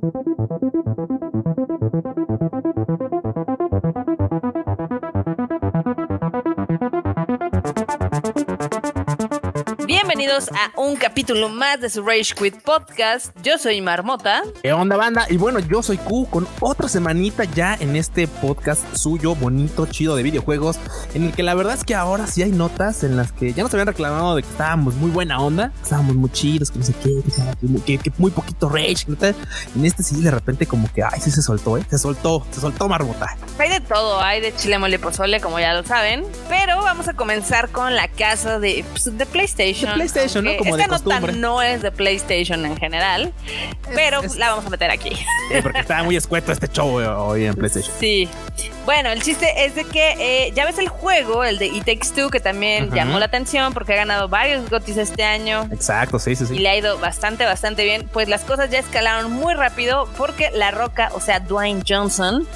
Thank you. Bienvenidos a un capítulo más de su Rage Quit Podcast. Yo soy Marmota. ¿Qué onda, banda? Y bueno, yo soy Q con otra semanita ya en este podcast suyo, bonito, chido de videojuegos, en el que la verdad es que ahora sí hay notas en las que ya nos habían reclamado de que estábamos muy buena onda, estábamos muy chidos, que no sé qué, que, muy poquito Rage. En este sí, de repente, como que, ay, sí se soltó, ¿eh? Se soltó, se soltó Marmota. Hay de todo, hay de chile mole pozole, como ya lo saben, pero vamos a comenzar con la casa de, pues, de PlayStation. De PlayStation, ¿no? Como esta de costumbre. nota no es de PlayStation en general, pero es- la vamos a meter aquí. Sí, porque estaba muy escueto este show eh, hoy en PlayStation. Sí. Bueno, el chiste es de que eh, ya ves el juego, el de It Takes Two, que también llamó la atención porque ha ganado varios GOTYs este año. Exacto, sí, sí, Y sí. le ha ido bastante, bastante bien. Pues las cosas ya escalaron muy rápido porque La Roca, o sea, Dwayne Johnson,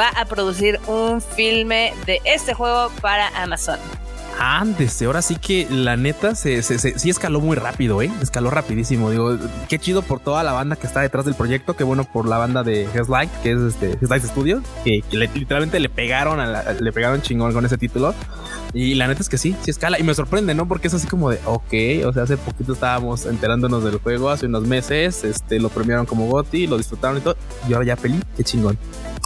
va a producir un filme de este juego para Amazon. Ándese, ahora sí que la neta se, se- se- escaló muy rápido, ¿eh? Escaló rapidísimo. Digo, qué chido por toda la banda que está detrás del proyecto, qué bueno por la banda de Headlight, que es este Headlight Studios, que, que literalmente le pegaron, a la- le pegaron chingón con ese título. Y la neta es que sí, sí escala. Y me sorprende, ¿no? Porque es así como de, ok, o sea, hace poquito estábamos enterándonos del juego, hace unos meses, este, lo premiaron como GOTY, lo disfrutaron y todo. Y ahora ya peli, qué chingón.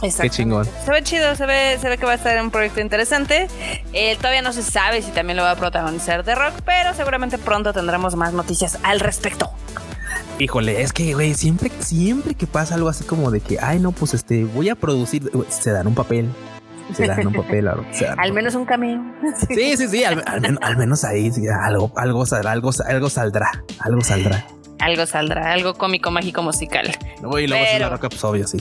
Qué chingón. Se ve chido, se ve, se ve que va a estar un proyecto interesante. Eh, todavía no se sabe si también lo va a protagonizar The Rock, pero seguramente pronto tendremos más noticias al respecto. Híjole, es que, güey, siempre, siempre que pasa algo así como de que, ay, no, pues este, voy a producir, se dan un papel, se dan un papel, se dan Al menos un cameo. Sí, sí, sí, al, al men- al menos ahí sí, algo, algo saldrá, algo, algo saldrá, algo saldrá. Algo saldrá, algo cómico, mágico, musical. Güey, y luego sí, Pero- la roca, pues obvio, sí.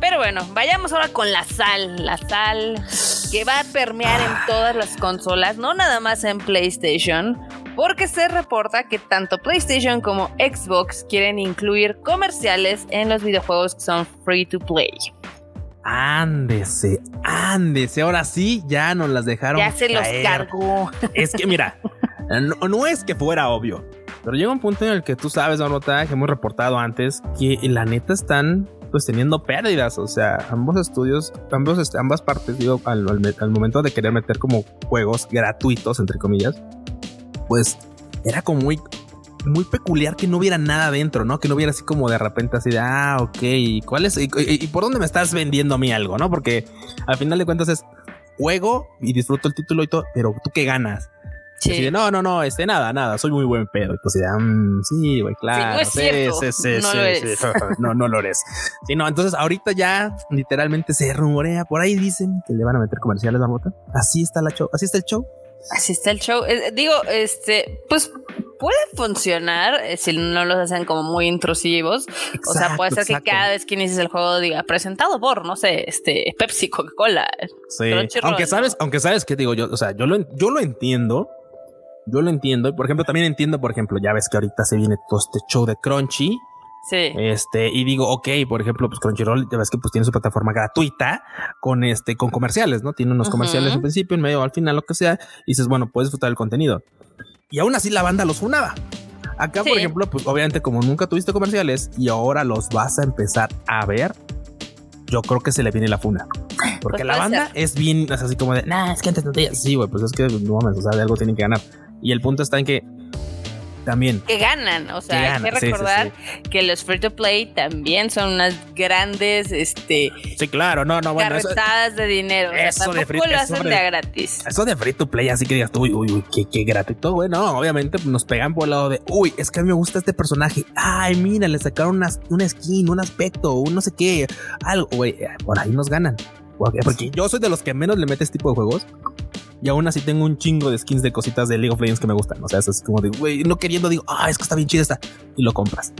Pero bueno, vayamos ahora con la sal. La sal que va a permear en todas las consolas, no nada más en PlayStation, porque se reporta que tanto PlayStation como Xbox quieren incluir comerciales en los videojuegos que son free to play. Ándese, ándese, ahora sí, ya nos las dejaron. Ya se los cargó. Es que mira, no, no es que fuera obvio, pero llega un punto en el que tú sabes, Marmota, que hemos reportado antes, que la neta están pues teniendo pérdidas. O sea, ambos estudios, ambos, este, ambas partes, al, al me- al momento de querer meter como juegos gratuitos, entre comillas, pues era como muy muy peculiar que no hubiera nada dentro, ¿no? Que no hubiera así como de repente así de, ah, ok, ¿y cuál es? ¿Y, y- y por dónde me estás vendiendo a mí algo, no? Porque al final de cuentas es juego y disfruto el título y todo, pero ¿tú qué ganas? Así de, no, no, no, este nada, nada, soy muy buen pedo. Entonces, ah, mm, sí, güey, claro. no es cierto, no lo eres. no, no lo eres. Sí, no, entonces ahorita ya literalmente se rumorea, por ahí dicen que le van a meter comerciales a Mota. Así está la show, así está el show. Así está el show. Eh, digo, este, pues puede funcionar eh, si no los hacen como muy intrusivos. o sea, puede ser exacto. que cada vez que inicies el juego diga presentado por, no sé, este, Pepsi, Coca-Cola. Sí. Aunque sabes, aunque sabes que digo yo, o sea, yo lo, yo lo entiendo. Yo lo entiendo. Y por ejemplo, también entiendo, por ejemplo, ya ves que ahorita se viene todo este show de Crunchy. Sí. Este, y digo, ok, por ejemplo, pues Crunchyroll, ya ves que pues tiene su plataforma gratuita con este, con comerciales, ¿no? Tiene unos comerciales al principio, en medio, al final, lo que sea, y dices, bueno, puedes disfrutar el contenido. Y aún así la banda los funaba. Acá, por ejemplo, pues obviamente como nunca tuviste comerciales y ahora los vas a empezar a ver, yo creo que se le viene la funa. Porque Pues la banda ser. es bien, es así como de, nah, es que antes no te... Sí, güey, pues es que no mames, o sea, de algo tienen que ganar. Y el punto está en que también Que ganan, o sea, Que hay ganan, que sí, sí, recordar que los free to play también son unas grandes, este, Sí, claro, no, no, bueno, eso, carretadas de dinero. O sea, eso de free- lo eso hacen de- de gratis. eso de free to play, así que digas tú, uy, uy, uy, qué, qué gratuito, güey. No, obviamente nos pegan por el lado de, uy, es que a mí me gusta este personaje. Ay, mira, le sacaron una, una skin, un aspecto, un no sé qué, algo, güey. eh, Por ahí nos ganan. Porque, porque yo soy de los que menos le mete este tipo de juegos. Y aún así tengo un chingo de skins de cositas de League of Legends que me gustan. O sea, es así como de, güey, no queriendo, digo, ah, es que está bien chida esta. Y lo compras.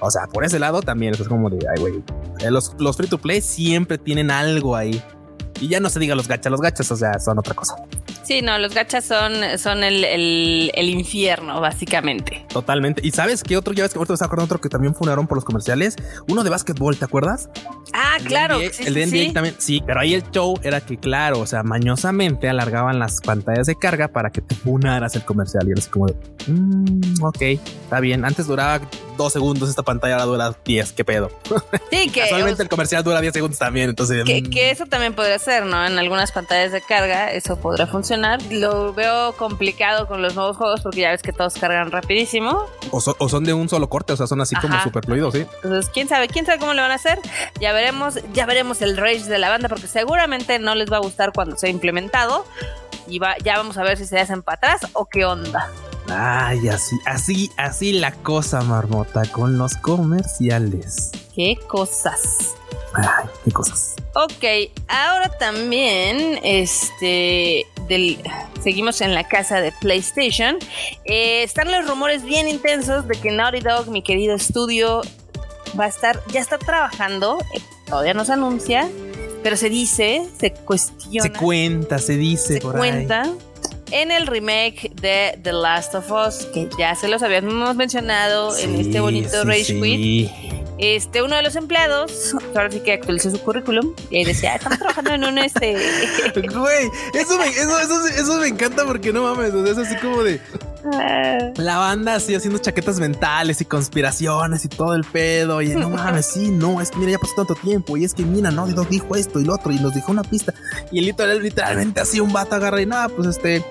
O sea, por ese lado también es como de, ay, güey. eh, Los, los free to play siempre tienen algo ahí. Y ya no se diga los gachas, los gachas, o sea, son otra cosa. Sí, no, los gachas son, son el, el- el infierno, básicamente. Totalmente. ¿Y sabes qué otro? Ya ves que ahorita me estaba acordando otro que también fundaron por los comerciales. Uno de básquetbol, ¿te acuerdas? Ah, El claro. NBA sí, el de NBA sí. también. Sí, pero ahí el show era que, claro, o sea, mañosamente alargaban las pantallas de carga para que te funaras el comercial. Y era así como de, "Mm, ok, está bien. Antes duraba dos segundos, esta pantalla ahora dura 10, qué pedo. Sí, que. Actualmente el comercial dura 10 segundos también, entonces. Que, mm, que eso también podría ser, ¿no? En algunas pantallas de carga eso podrá funcionar. Lo veo complicado con los nuevos juegos porque ya ves que todos cargan rapidísimo. o, son, o son de un solo corte, o sea, son así como super fluidos, ¿sí? Entonces, quién sabe, quién sabe cómo le van a hacer. Ya veremos, ya veremos el rage de la banda porque seguramente no les va a gustar cuando sea implementado. Y va, ya vamos a ver si se hacen para atrás o qué onda. Ay, así, así, así la cosa, marmota, con los comerciales. Qué cosas. Ay, qué cosas. Ok, ahora también, este, del, seguimos en la casa de PlayStation. Eh, están los rumores bien intensos de que Naughty Dog, mi querido estudio, va a estar, ya está trabajando. eh, todavía no se anuncia, pero se dice, se cuestiona, Se cuenta, se dice se por ahí. En el remake de The Last of Us, que ya se los habíamos mencionado en este bonito sí, Rage sí. Este, uno de los empleados, ahora sí que actualizó su currículum y decía, "Ah, estamos trabajando en un este. Güey, eso me, eso, eso, eso me encanta porque no mames, o sea, es así como de ah, la banda así haciendo chaquetas mentales y conspiraciones y todo el pedo. Y no mames, sí, no, es que mira, ya pasó tanto tiempo. Y es que mira, no, Dog dijo esto y lo otro y nos dijo una pista. Y literal, literalmente así un vato agarra y nada, pues este.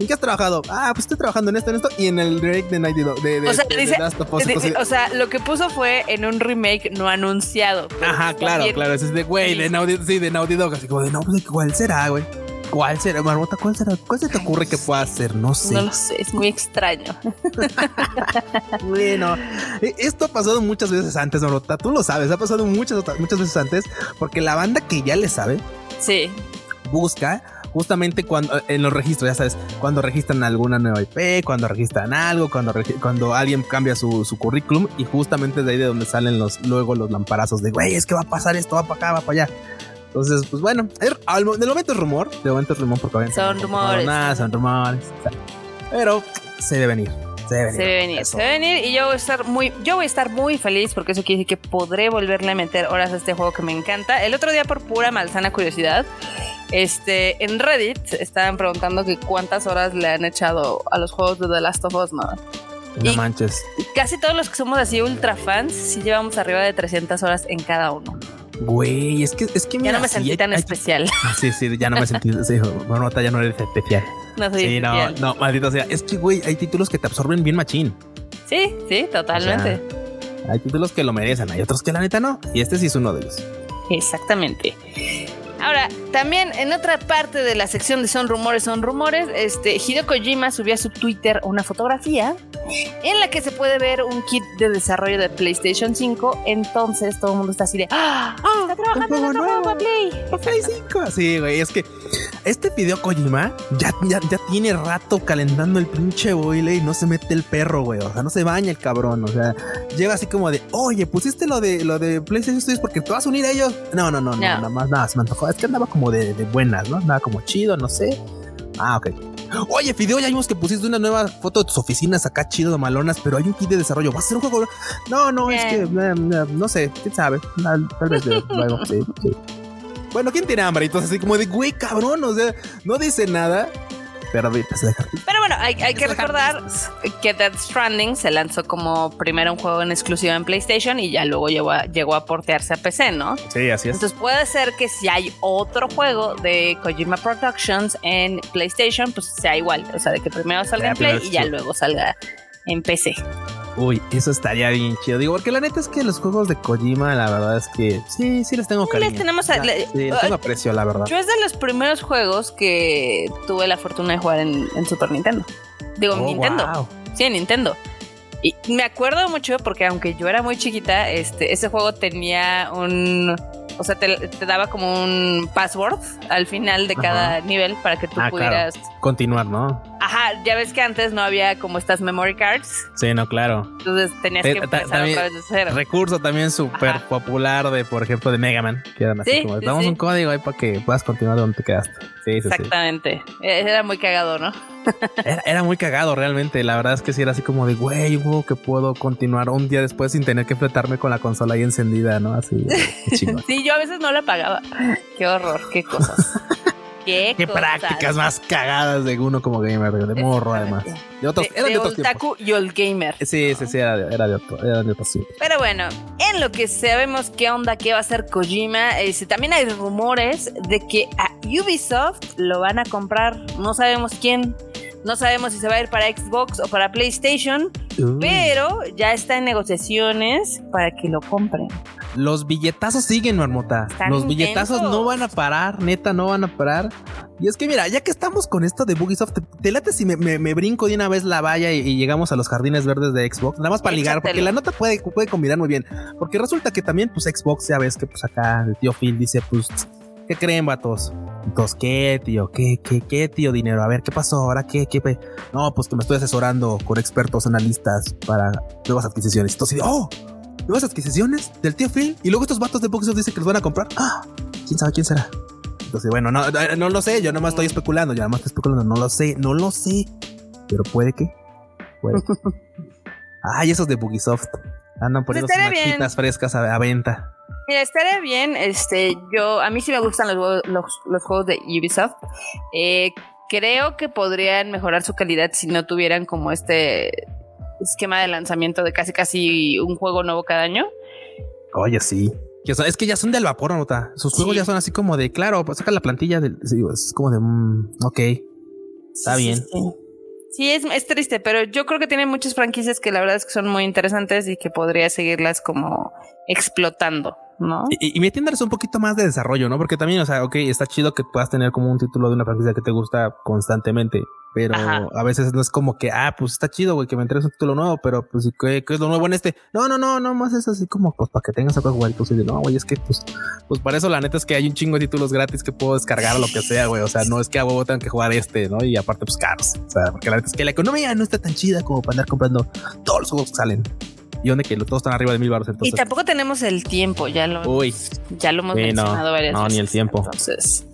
¿En qué has trabajado? Ah, pues estoy trabajando en esto, en esto y en el direct de Nighty Dog. De, de, O sea, de- de dice- Last of Us, di- entonces- o sea, lo que puso fue en un remake no anunciado. Ajá, claro, bien. claro. Es de güey, de Naughty, sí, de Naughty Dog. Así como de no, pues ¿cuál será, güey? ¿Cuál será, Marmota? ¿Cuál será? ¿Cuál se te ocurre que pueda ser? No sé. No lo sé, es muy extraño. Bueno, eh, esto ha pasado muchas veces antes, Marmota. Tú lo sabes, ha pasado muchas, muchas veces antes. Porque la banda que ya le sabe Sí, busca justamente cuando en los registros, ya sabes, cuando registran alguna nueva IP, cuando registran algo, cuando, cuando alguien cambia su, su currículum y justamente es de ahí de donde salen los luego los lamparazos de güey, es que va a pasar esto, va para acá, va para allá. Entonces, pues bueno, er- al de momento es rumor, de momento es rumor porque Son rumores. Nada, son rumores. pero se debe venir. Se debe venir. se debe venir, se debe venir y yo voy a estar muy, yo voy a estar muy feliz porque eso quiere decir que podré volverle a meter horas a este juego que me encanta. El otro día por pura malsana curiosidad, este, en Reddit estaban preguntando que cuántas horas le han echado a los juegos de The Last of Us, ¿no? No y- manches. Casi todos los que somos así ultra fans, sí llevamos arriba de 300 horas en cada uno. Güey, es que es que Ya mira, no me sí, sentí hay- tan hay- especial. Sí, sí, ya no me sentí. Sí, Marmota, ya no eres especial. No soy Sí, no, especial. no, maldito sea. Es que, güey, hay títulos que te absorben bien machín. Sí, sí, totalmente. Hay títulos que lo merecen, hay otros que la neta no. Y este sí es uno de ellos. Exactamente. Ahora, también en otra parte de la sección de Son Rumores, Son Rumores, este Hideo Kojima subió a su Twitter una fotografía en la que se puede ver un kit de desarrollo de PlayStation 5. Entonces todo el mundo está así de ¡Ah! ¡Está trabajando en para Play! Play 5. Sí, güey, es que este video Kojima ya, ya, ya tiene rato calentando el pinche boile y no se mete el perro, güey. O sea, no se baña el cabrón. O sea, llega así como de, oye, pusiste lo de lo de PlayStation Studios porque te vas a unir a ellos. No, no, no, no, No. nada más, nada, se me antojó. Es que andaba como de, de buenas, ¿no? Andaba como chido, no sé. Ah, ok. Oye, Fideo, ya vimos que pusiste una nueva foto de tus oficinas acá chido de malonas, pero hay un kit de desarrollo. ¿Vas a hacer un juego? No, no, es Eh. que eh, no sé, quién sabe. Tal, vez luego, sí, sí. Bueno, ¿quién tiene hambre? Entonces, así como de, güey, cabrón, o sea, no dice nada, pero deja. Pero bueno, hay, hay que recordar que Death Stranding se lanzó como primero un juego en exclusiva en PlayStation y ya luego llegó a, llegó a portearse a PC, ¿no? Sí, así es. Entonces puede ser que si hay otro juego de Kojima Productions en PlayStation, pues sea igual. O sea, de que primero salga Ya, en Play y ya luego salga en PC. Uy, eso estaría bien chido. Digo, porque la neta es que los juegos de Kojima, la verdad es que sí, sí les tengo Sí, cariño. les tenemos a- le- sí, les tengo aprecio, la verdad. Yo es de los primeros juegos que tuve la fortuna de jugar en, en Super Nintendo. Digo, Oh, Nintendo. wow. Sí, en Nintendo. Y me acuerdo mucho porque aunque yo era muy chiquita, este, ese juego tenía un... O sea, te, te daba como un password al final de cada nivel para que tú Ah, pudieras... Continuar, ¿no? Ajá, ya ves que antes no había como estas memory cards. Sí, no, claro. Entonces tenías Eh, que empezar también- otra vez de cero. Recurso también súper popular de, por ejemplo, de Mega Man. Que eran así Sí, como, sí, damos sí. un código ahí para que puedas continuar donde te quedaste. Sí, sí, sí. Exactamente. Eh, Era muy cagado, ¿no? Era, era muy cagado realmente. La verdad es que sí era así como de, güey, juego que puedo continuar un día después sin tener que fletarme con la consola ahí encendida, ¿no? Así. Sí, yo a veces no la pagaba. Qué horror, qué cosas. qué, qué prácticas más cagadas de uno como gamer, de morro además. De otros, de, de, de Taku y Old Gamer. Sí, sí, sí, era de, era de otro, era de otro sí. Pero bueno, en lo que sabemos qué onda, qué va a hacer Kojima, eh, también hay rumores de que a Ubisoft lo van a comprar, no sabemos quién. No sabemos si se va a ir para Xbox o para PlayStation, uh. pero ya está en negociaciones para que lo compren. Los billetazos siguen, marmota. Están Los intensos. billetazos no van a parar, neta, no van a parar. Y es que mira, ya que estamos con esto de Bugisoft, te, te late si me, me, me, brinco de una vez la valla y, y, llegamos a los jardines verdes de Xbox, nada más para ligar, Échatelo. porque la nota puede, puede combinar muy bien. Porque resulta que también, pues Xbox, ya ves que pues acá el tío Phil dice, pues, ¿qué creen, vatos? Entonces, ¿qué, tío? ¿Qué, qué, qué, tío dinero? A ver, ¿qué pasó? ¿Ahora qué? ¿Qué? pe-?" No, pues que me estoy asesorando con expertos analistas para nuevas adquisiciones. Entonces, oh, nuevas adquisiciones del tío Phil. Y luego estos vatos de Bugisoft dicen que los van a comprar. Ah, quién sabe quién será. Entonces, bueno, no, no, no lo sé. Yo nomás estoy especulando. Yo nada más estoy especulando. No lo sé, no lo sé. Pero puede que. Puede que. Ay, esos de Bugisoft. Andan poniendo sus frescas a, a venta. Mira, estaría bien, este, yo, a mí sí me gustan los, juegos- los, los juegos de Ubisoft. Eh, creo que podrían mejorar su calidad si no tuvieran como este esquema de lanzamiento de casi casi un juego nuevo cada año. Oye, sí. Es que ya son del vapor, nota. Sus juegos Sí. ya son así como de, claro, pues saca la plantilla del. sí, es como de, mm, ok. Está Sí, bien. Sí, sí. Es, es triste, pero yo creo que tiene muchas franquicias que la verdad es que son muy interesantes y que podría seguirlas como explotando, ¿no? Y, y metiéndoles un poquito más de desarrollo, ¿no? Porque también, o sea, ok, está chido que puedas tener como un título de una franquicia que te gusta constantemente. Pero Ajá. a veces no es como que, ah, pues está chido, güey, que me entregues un título nuevo, pero pues, ¿y ¿qué, qué es lo nuevo en este? No, no, no, no, más es así como, pues, para que tengas algo que jugar. Y tú dices, no, güey, es que, pues, pues para eso la neta es que hay un chingo de títulos gratis que puedo descargar o lo que sea, güey. O sea, no es que a huevo tengan que jugar este, ¿no? Y aparte, pues, caros. O sea, porque la neta es que la economía no está tan chida como para andar comprando todos los juegos que salen. Y donde que todos están arriba de mil baros, Y tampoco tenemos el tiempo, ya lo, Uy, ya lo hemos Sí, no, mencionado varias no, veces. ni el tiempo. Entonces,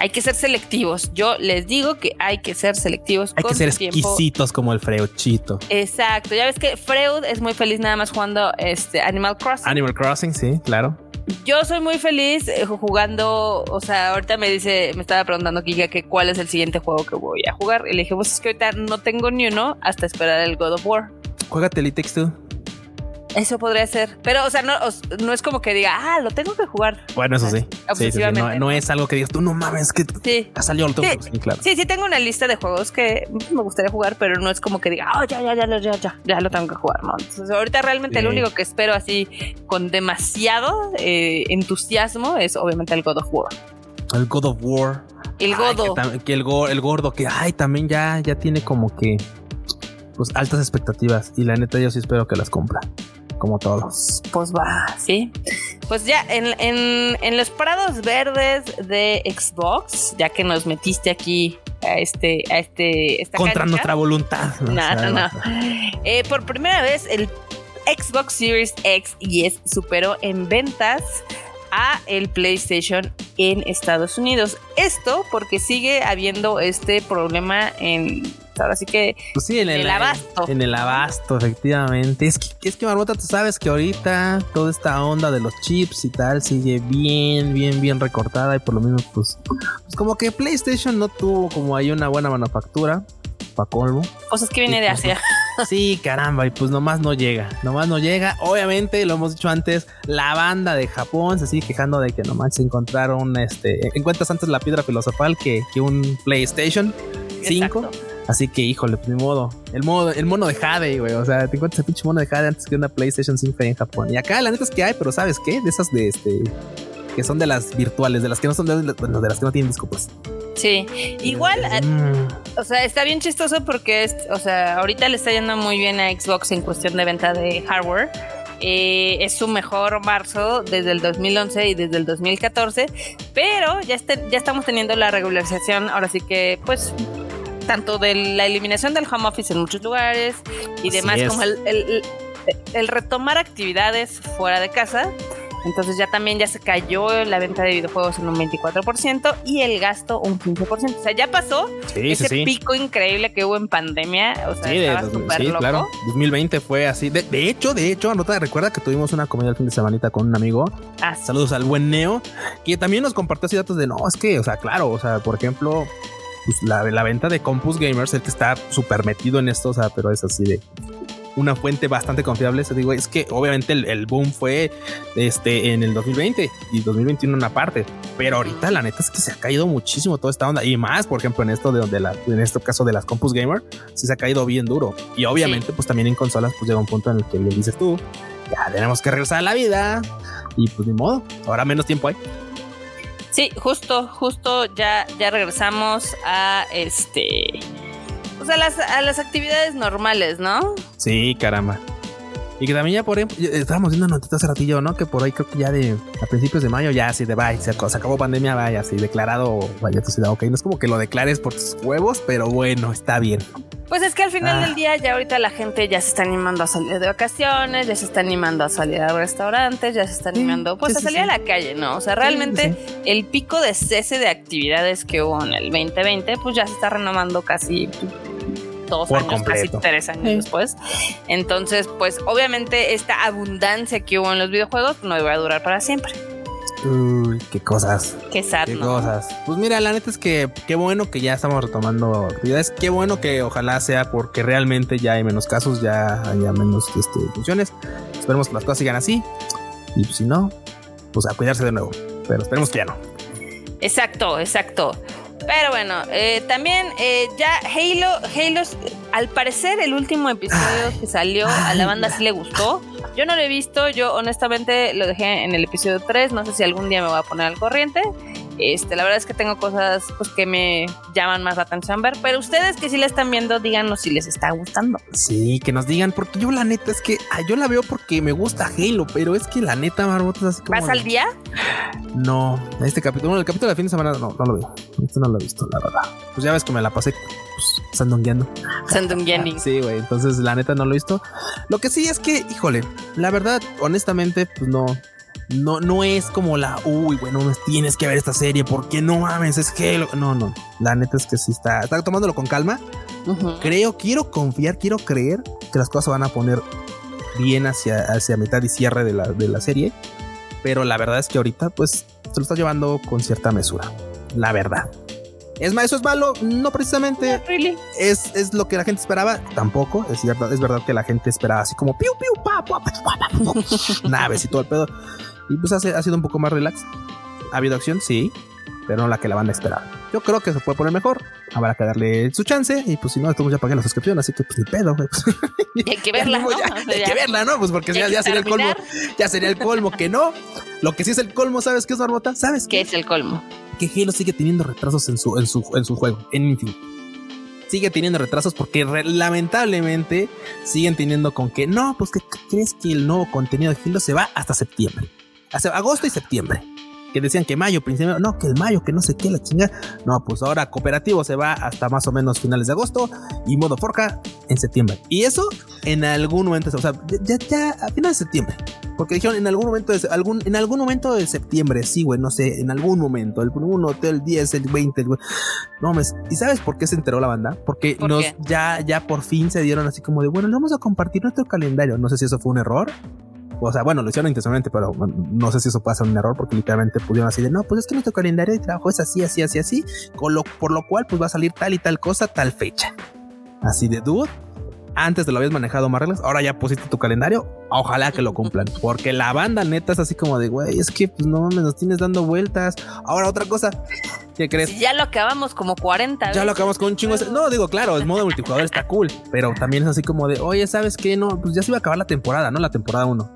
hay que ser selectivos. Yo les digo que hay que ser selectivos hay con que ser tiempo. exquisitos como el freuchito. Exacto. Ya ves que Freud es muy feliz nada más jugando este Animal Crossing. Animal Crossing, sí, claro. Yo soy muy feliz eh, jugando, o sea, ahorita me dice, me estaba preguntando Kika que cuál es el siguiente juego que voy a jugar. Y le dije, pues es que ahorita no tengo ni uno hasta esperar el God of War. Juégate el It Takes Two. Eso podría ser. Pero, o sea, no, no es como que diga, ah, lo tengo que jugar. Bueno, eso sí. Sí, sí, sí, No, es algo que digas tú, no mames, que Sí. ha salido el Sí. claro. Sí, sí tengo una lista de juegos que me gustaría jugar, pero no es como que diga, oh, ya, ya, ya, ya, ya, ya, ya lo tengo que jugar, ¿no? Entonces, ahorita realmente el único que espero así con demasiado eh, entusiasmo es obviamente el God of War. El God of War. El Ay, Godo. que, tam- que el, go- el gordo, que ay, también ya, ya tiene como que pues altas expectativas. Y la neta, yo sí espero que las cumpla. Como todos. Pues va, sí. Pues ya en, en- en los prados verdes de Xbox, ya que nos metiste aquí a este, a este, esta Contra cancha. nuestra voluntad. No, O sea, no, no. Eh, por primera vez, el Xbox Series X y S superó en ventas a el PlayStation en Estados Unidos. Esto porque sigue habiendo este problema en. Ahora sí que Pues sí, en el, el abasto. En el abasto, efectivamente. Es que, es que Marmota, tú sabes que ahorita toda esta onda de los chips y tal sigue bien, bien, bien recortada. Y por lo mismo, pues, pues como que PlayStation no tuvo como ahí una buena manufactura. Pa' colmo. cosas que viene de Asia. Sí, caramba, y pues nomás no llega, nomás no llega. Obviamente, lo hemos dicho antes, la banda de Japón se sigue quejando de que nomás se encontraron, este, encuentras antes la piedra filosofal que, que un PlayStation 5. Exacto. Así que, híjole, pues ni modo. El modo, el mono de Jade, güey. O sea, te encuentras el pinche mono de Jade antes que una PlayStation 5 ahí en Japón. Y acá la neta es que hay, pero ¿sabes qué? De esas de este. Que son de las virtuales, de las que no son de, bueno, de las que no tienen disco, pues. Sí. Igual, Mm. o sea, está bien chistoso porque, es, o sea, ahorita le está yendo muy bien a Xbox en cuestión de venta de hardware. Eh, es su mejor marzo desde el 2011 y desde el 2014, pero ya, este- ya estamos teniendo la regularización, ahora sí que, pues, tanto de la eliminación del home office en muchos lugares y demás, como el, el- el- retomar actividades fuera de casa. Entonces ya también ya se cayó la venta de videojuegos en un 24% y el gasto un 15%. O sea, ya pasó ese pico increíble que hubo en pandemia. O sea, estaba súper loco. claro. 2020 fue así. De, hecho, de hecho, anota, recuerda que tuvimos una comida el fin de semanita con un amigo. Ah, Saludos al buen Neo, que también nos compartió así datos de no, es que, o sea, claro, o sea, por ejemplo, pues la, la venta de Compus Gamers, el que está súper metido en esto, o sea, pero es así de una fuente bastante confiable. Se digo, es que obviamente el, boom fue este en el 2020 y 2021 una parte, pero ahorita la neta es que se ha caído muchísimo toda esta onda y más, por ejemplo, en esto de donde la, en este caso de las Compus Gamer, sí se ha caído bien duro. Y obviamente, pues también en consolas, pues llega un punto en el que le dices tú, ya tenemos que regresar a la vida y pues ni modo, ahora menos tiempo hay. Sí, justo, justo ya, ya regresamos a este o sea, las, a las actividades normales, ¿no? Sí, caramba. Y que también ya por ejemplo, estábamos viendo noticias hace ratillo, ¿no? Que por ahí creo que ya de a principios de mayo ya así de bye, se, acabó pandemia, vaya, así declarado, vaya tu ciudad, ok, no es como que lo declares por tus huevos, pero bueno, está bien. Pues es que al final del ah. día ya ahorita la gente ya se está animando a salir de vacaciones, ya se está animando a salir a restaurantes, ya se está animando pues a salir a la calle, ¿no? O sea, realmente el pico de cese de actividades que hubo en el 2020 pues ya se está renovando casi dos años, casi tres años después. Entonces, pues obviamente esta abundancia que hubo en los videojuegos no iba a durar para siempre. Uy, qué cosas. Qué sad, Qué cosas. Pues mira, la neta es que qué bueno que ya estamos retomando actividades. Qué bueno que ojalá sea porque realmente ya hay menos casos, ya haya menos este, funciones. Esperemos que las cosas sigan así. Y pues, si no, pues a cuidarse de nuevo. Pero esperemos que ya no. Exacto, exacto. Pero bueno, eh, también eh, ya Halo, Halo, al parecer el último episodio que salió a la banda sí le gustó. Yo no lo he visto, yo honestamente lo dejé en el episodio 3, no sé si algún día me voy a poner al corriente. Este, la verdad es que tengo cosas pues, que me llaman más la atención ver, pero ustedes que sí la están viendo, díganos si les está gustando. Sí, que nos digan, porque yo la neta es que ah, yo la veo porque me gusta Halo, pero es que la neta, Marbotas, así como. ¿Vas al día? No, este capítulo, bueno, el capítulo de fin de semana no, no lo veo. Este no lo he visto, la verdad. Pues ya ves que me la pasé pues, sandungueando. Sandungueando. sí, güey. Entonces, la neta no lo he visto. Lo que sí es que, híjole, la verdad, honestamente, pues no, no, no es como la, uy, bueno, tienes que ver esta serie, porque no mames, es que no, no, la neta es que sí está, está tomándolo con calma. Creo, quiero confiar, quiero creer que las cosas van a poner bien hacia, hacia mitad y cierre de la, de la serie, pero la verdad es que ahorita, pues, se lo está llevando con cierta mesura, la verdad. Es más, eso es malo, no precisamente. es, es lo que la gente esperaba, tampoco. Es verdad, es verdad que la gente esperaba así como piu, piu, pa, pa, pa, naves y todo el pedo. Y pues ha, ha sido un poco más relax. ¿Ha habido acción? Sí, pero no la que la banda esperaba. Yo creo que se puede poner mejor. Habrá que darle su chance. Y pues si no, estamos ya pagando la suscripción, así que pues ni pedo, hay que verla, ¿no? hay que verla, ¿no? Pues porque ya, sería el colmo. Ya sería el colmo que no. Lo que sí es el colmo, ¿sabes qué es, Barbota? ¿Sabes qué? es el colmo? Que Halo sigue teniendo retrasos en su, en su, en su juego, en Infinite. Sigue teniendo retrasos porque lamentablemente siguen teniendo con que no, pues que crees que el nuevo contenido de Halo se va hasta septiembre hace agosto y septiembre. Que decían que mayo, principio, no, que el mayo, que no sé qué, la chingada. No, pues ahora cooperativo se va hasta más o menos finales de agosto y modo forca en septiembre. Y eso en algún momento, o sea, ya, ya a finales de septiembre. Porque dijeron en algún momento de, algún, en algún momento de septiembre, sí, güey, no sé, en algún momento, el 1, el 10, el 20, el, no mames. ¿Y sabes por qué se enteró la banda? Porque nos ya, ya por fin se dieron así como de, bueno, le vamos a compartir nuestro calendario. No sé si eso fue un error o sea, bueno, lo hicieron intencionalmente, pero no sé si eso puede ser un error porque literalmente pudieron así de no, pues es que nuestro calendario de trabajo es así, así, así, así, con lo, por lo cual pues va a salir tal y tal cosa, tal fecha. Así de dude. Antes te lo habías manejado más reglas, ahora ya pusiste tu calendario. Ojalá que lo cumplan, porque la banda neta es así como de güey, es que pues no me nos tienes dando vueltas. Ahora, otra cosa, ¿qué crees? ya lo acabamos como 40 Ya lo acabamos con un chingo. No, digo, claro, el modo multijugador está cool, pero también es así como de oye, ¿sabes qué? No, pues ya se iba a acabar la temporada, ¿no? La temporada 1.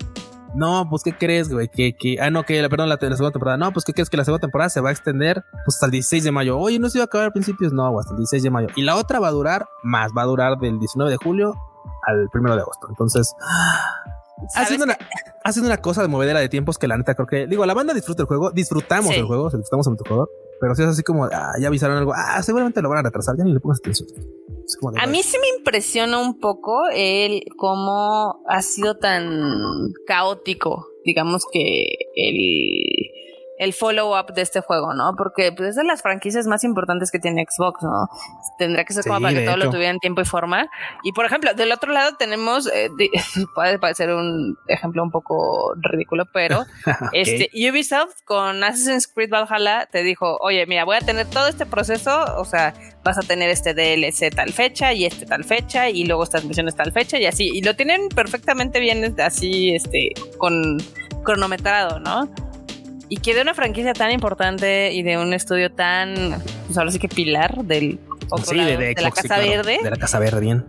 No, pues ¿qué crees, güey? Que, que, ah, no, que, perdón, la, la, segunda temporada. No, pues ¿qué crees que la segunda temporada se va a extender pues, hasta el 16 de mayo? Oye, no se iba a acabar a principios, no, hasta el 16 de mayo. Y la otra va a durar más, va a durar del 19 de julio al 1 de agosto. Entonces, haciendo una, haciendo una cosa de movedera de tiempos que la neta creo que, digo, la banda disfruta el juego, disfrutamos el juego, disfrutamos el multijugador, pero si es así como, ah, ya avisaron algo, ah, seguramente lo van a retrasar, ya ni le pongas atención. A mí sí me impresiona un poco el cómo ha sido tan caótico digamos que el el follow-up de este juego, ¿no? Porque pues, es de las franquicias más importantes que tiene Xbox, ¿no? Tendrá que ser como para que todo lo tuviera en tiempo y forma. Y por ejemplo, del otro lado tenemos, eh, puede parecer un ejemplo un poco ridículo, pero este Ubisoft con Assassin's Creed Valhalla te dijo, oye, mira, voy a tener todo este proceso, o sea, vas a tener este DLC tal fecha y este tal fecha y luego estas misiones tal fecha y así. Y lo tienen perfectamente bien así, este, con cronometrado, ¿no? Y que de una franquicia tan importante y de un estudio tan, pues ahora sí que pilar del otro lado, de, la Casa Verde. De la Casa Verde, bien.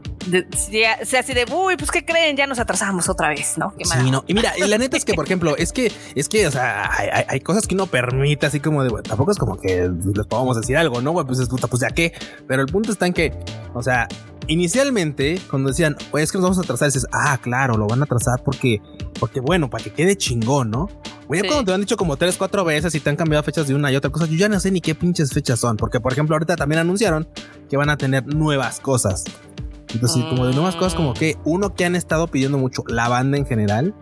sea, así de, uy, pues ¿qué creen? Ya nos atrasamos otra vez, ¿no? sí, no. Y mira, la neta es que, por ejemplo, es que, es que, o sea, hay, cosas que uno permite así como de, bueno, tampoco es como que les podamos decir algo, ¿no? Pues es puta, pues ya qué. Pero el punto está en que, o sea, inicialmente, cuando decían, pues es que nos vamos a atrasar, dices, ah, claro, lo van a atrasar porque, porque bueno, para que quede chingón, ¿no? Oye, cuando te han dicho como tres, cuatro veces y te han cambiado fechas de una y otra cosa, yo ya no sé ni qué pinches fechas son. Porque, por ejemplo, ahorita también anunciaron que van a tener nuevas cosas. Entonces, como de nuevas cosas, como que uno que han estado pidiendo mucho la banda en general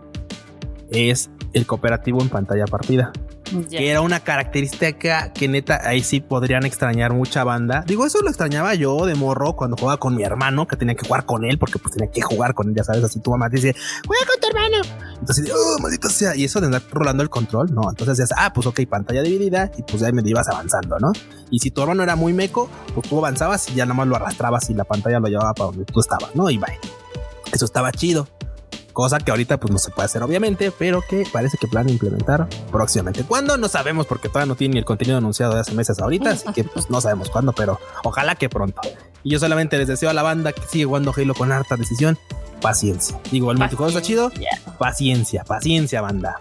es el cooperativo en pantalla partida. Que era una característica que neta ahí sí podrían extrañar mucha banda. Digo, eso lo extrañaba yo de morro cuando jugaba con mi hermano, que tenía que jugar con él, porque pues tenía que jugar con él, ya sabes, así tu mamá te dice, juega con tu hermano. Entonces, oh, maldito sea, y eso de andar rolando el control, no. Entonces decías, ah, pues ok, pantalla dividida, y pues ahí me ibas avanzando, ¿no? Y si tu hermano era muy meco, pues tú avanzabas y ya nada más lo arrastrabas y la pantalla lo llevaba para donde tú estabas, ¿no? Y bye. Eso estaba chido cosa que ahorita pues no se puede hacer obviamente, pero que parece que planean implementar próximamente. ¿Cuándo? No sabemos porque todavía no tiene ni el contenido anunciado de hace meses ahorita, así que pues no sabemos cuándo, pero ojalá que pronto. Y yo solamente les deseo a la banda que sigue jugando Halo con harta decisión, paciencia. Digo, el multijugador está chido, paciencia, paciencia banda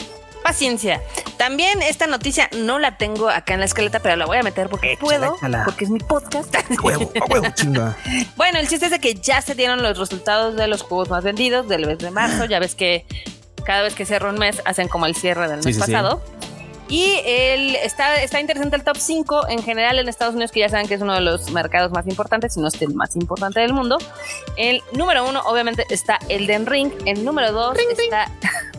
paciencia. También esta noticia no la tengo acá en la escaleta, pero la voy a meter porque puedo, porque es mi podcast. bueno, el chiste es de que ya se dieron los resultados de los juegos más vendidos del mes de marzo. Ya ves que cada vez que cierra un mes hacen como el cierre del mes pasado. Y el, está, está interesante el top 5 en general en Estados Unidos, que ya saben que es uno de los mercados más importantes, si no es el más importante del mundo. El número uno, obviamente, está Elden Ring. El número dos está.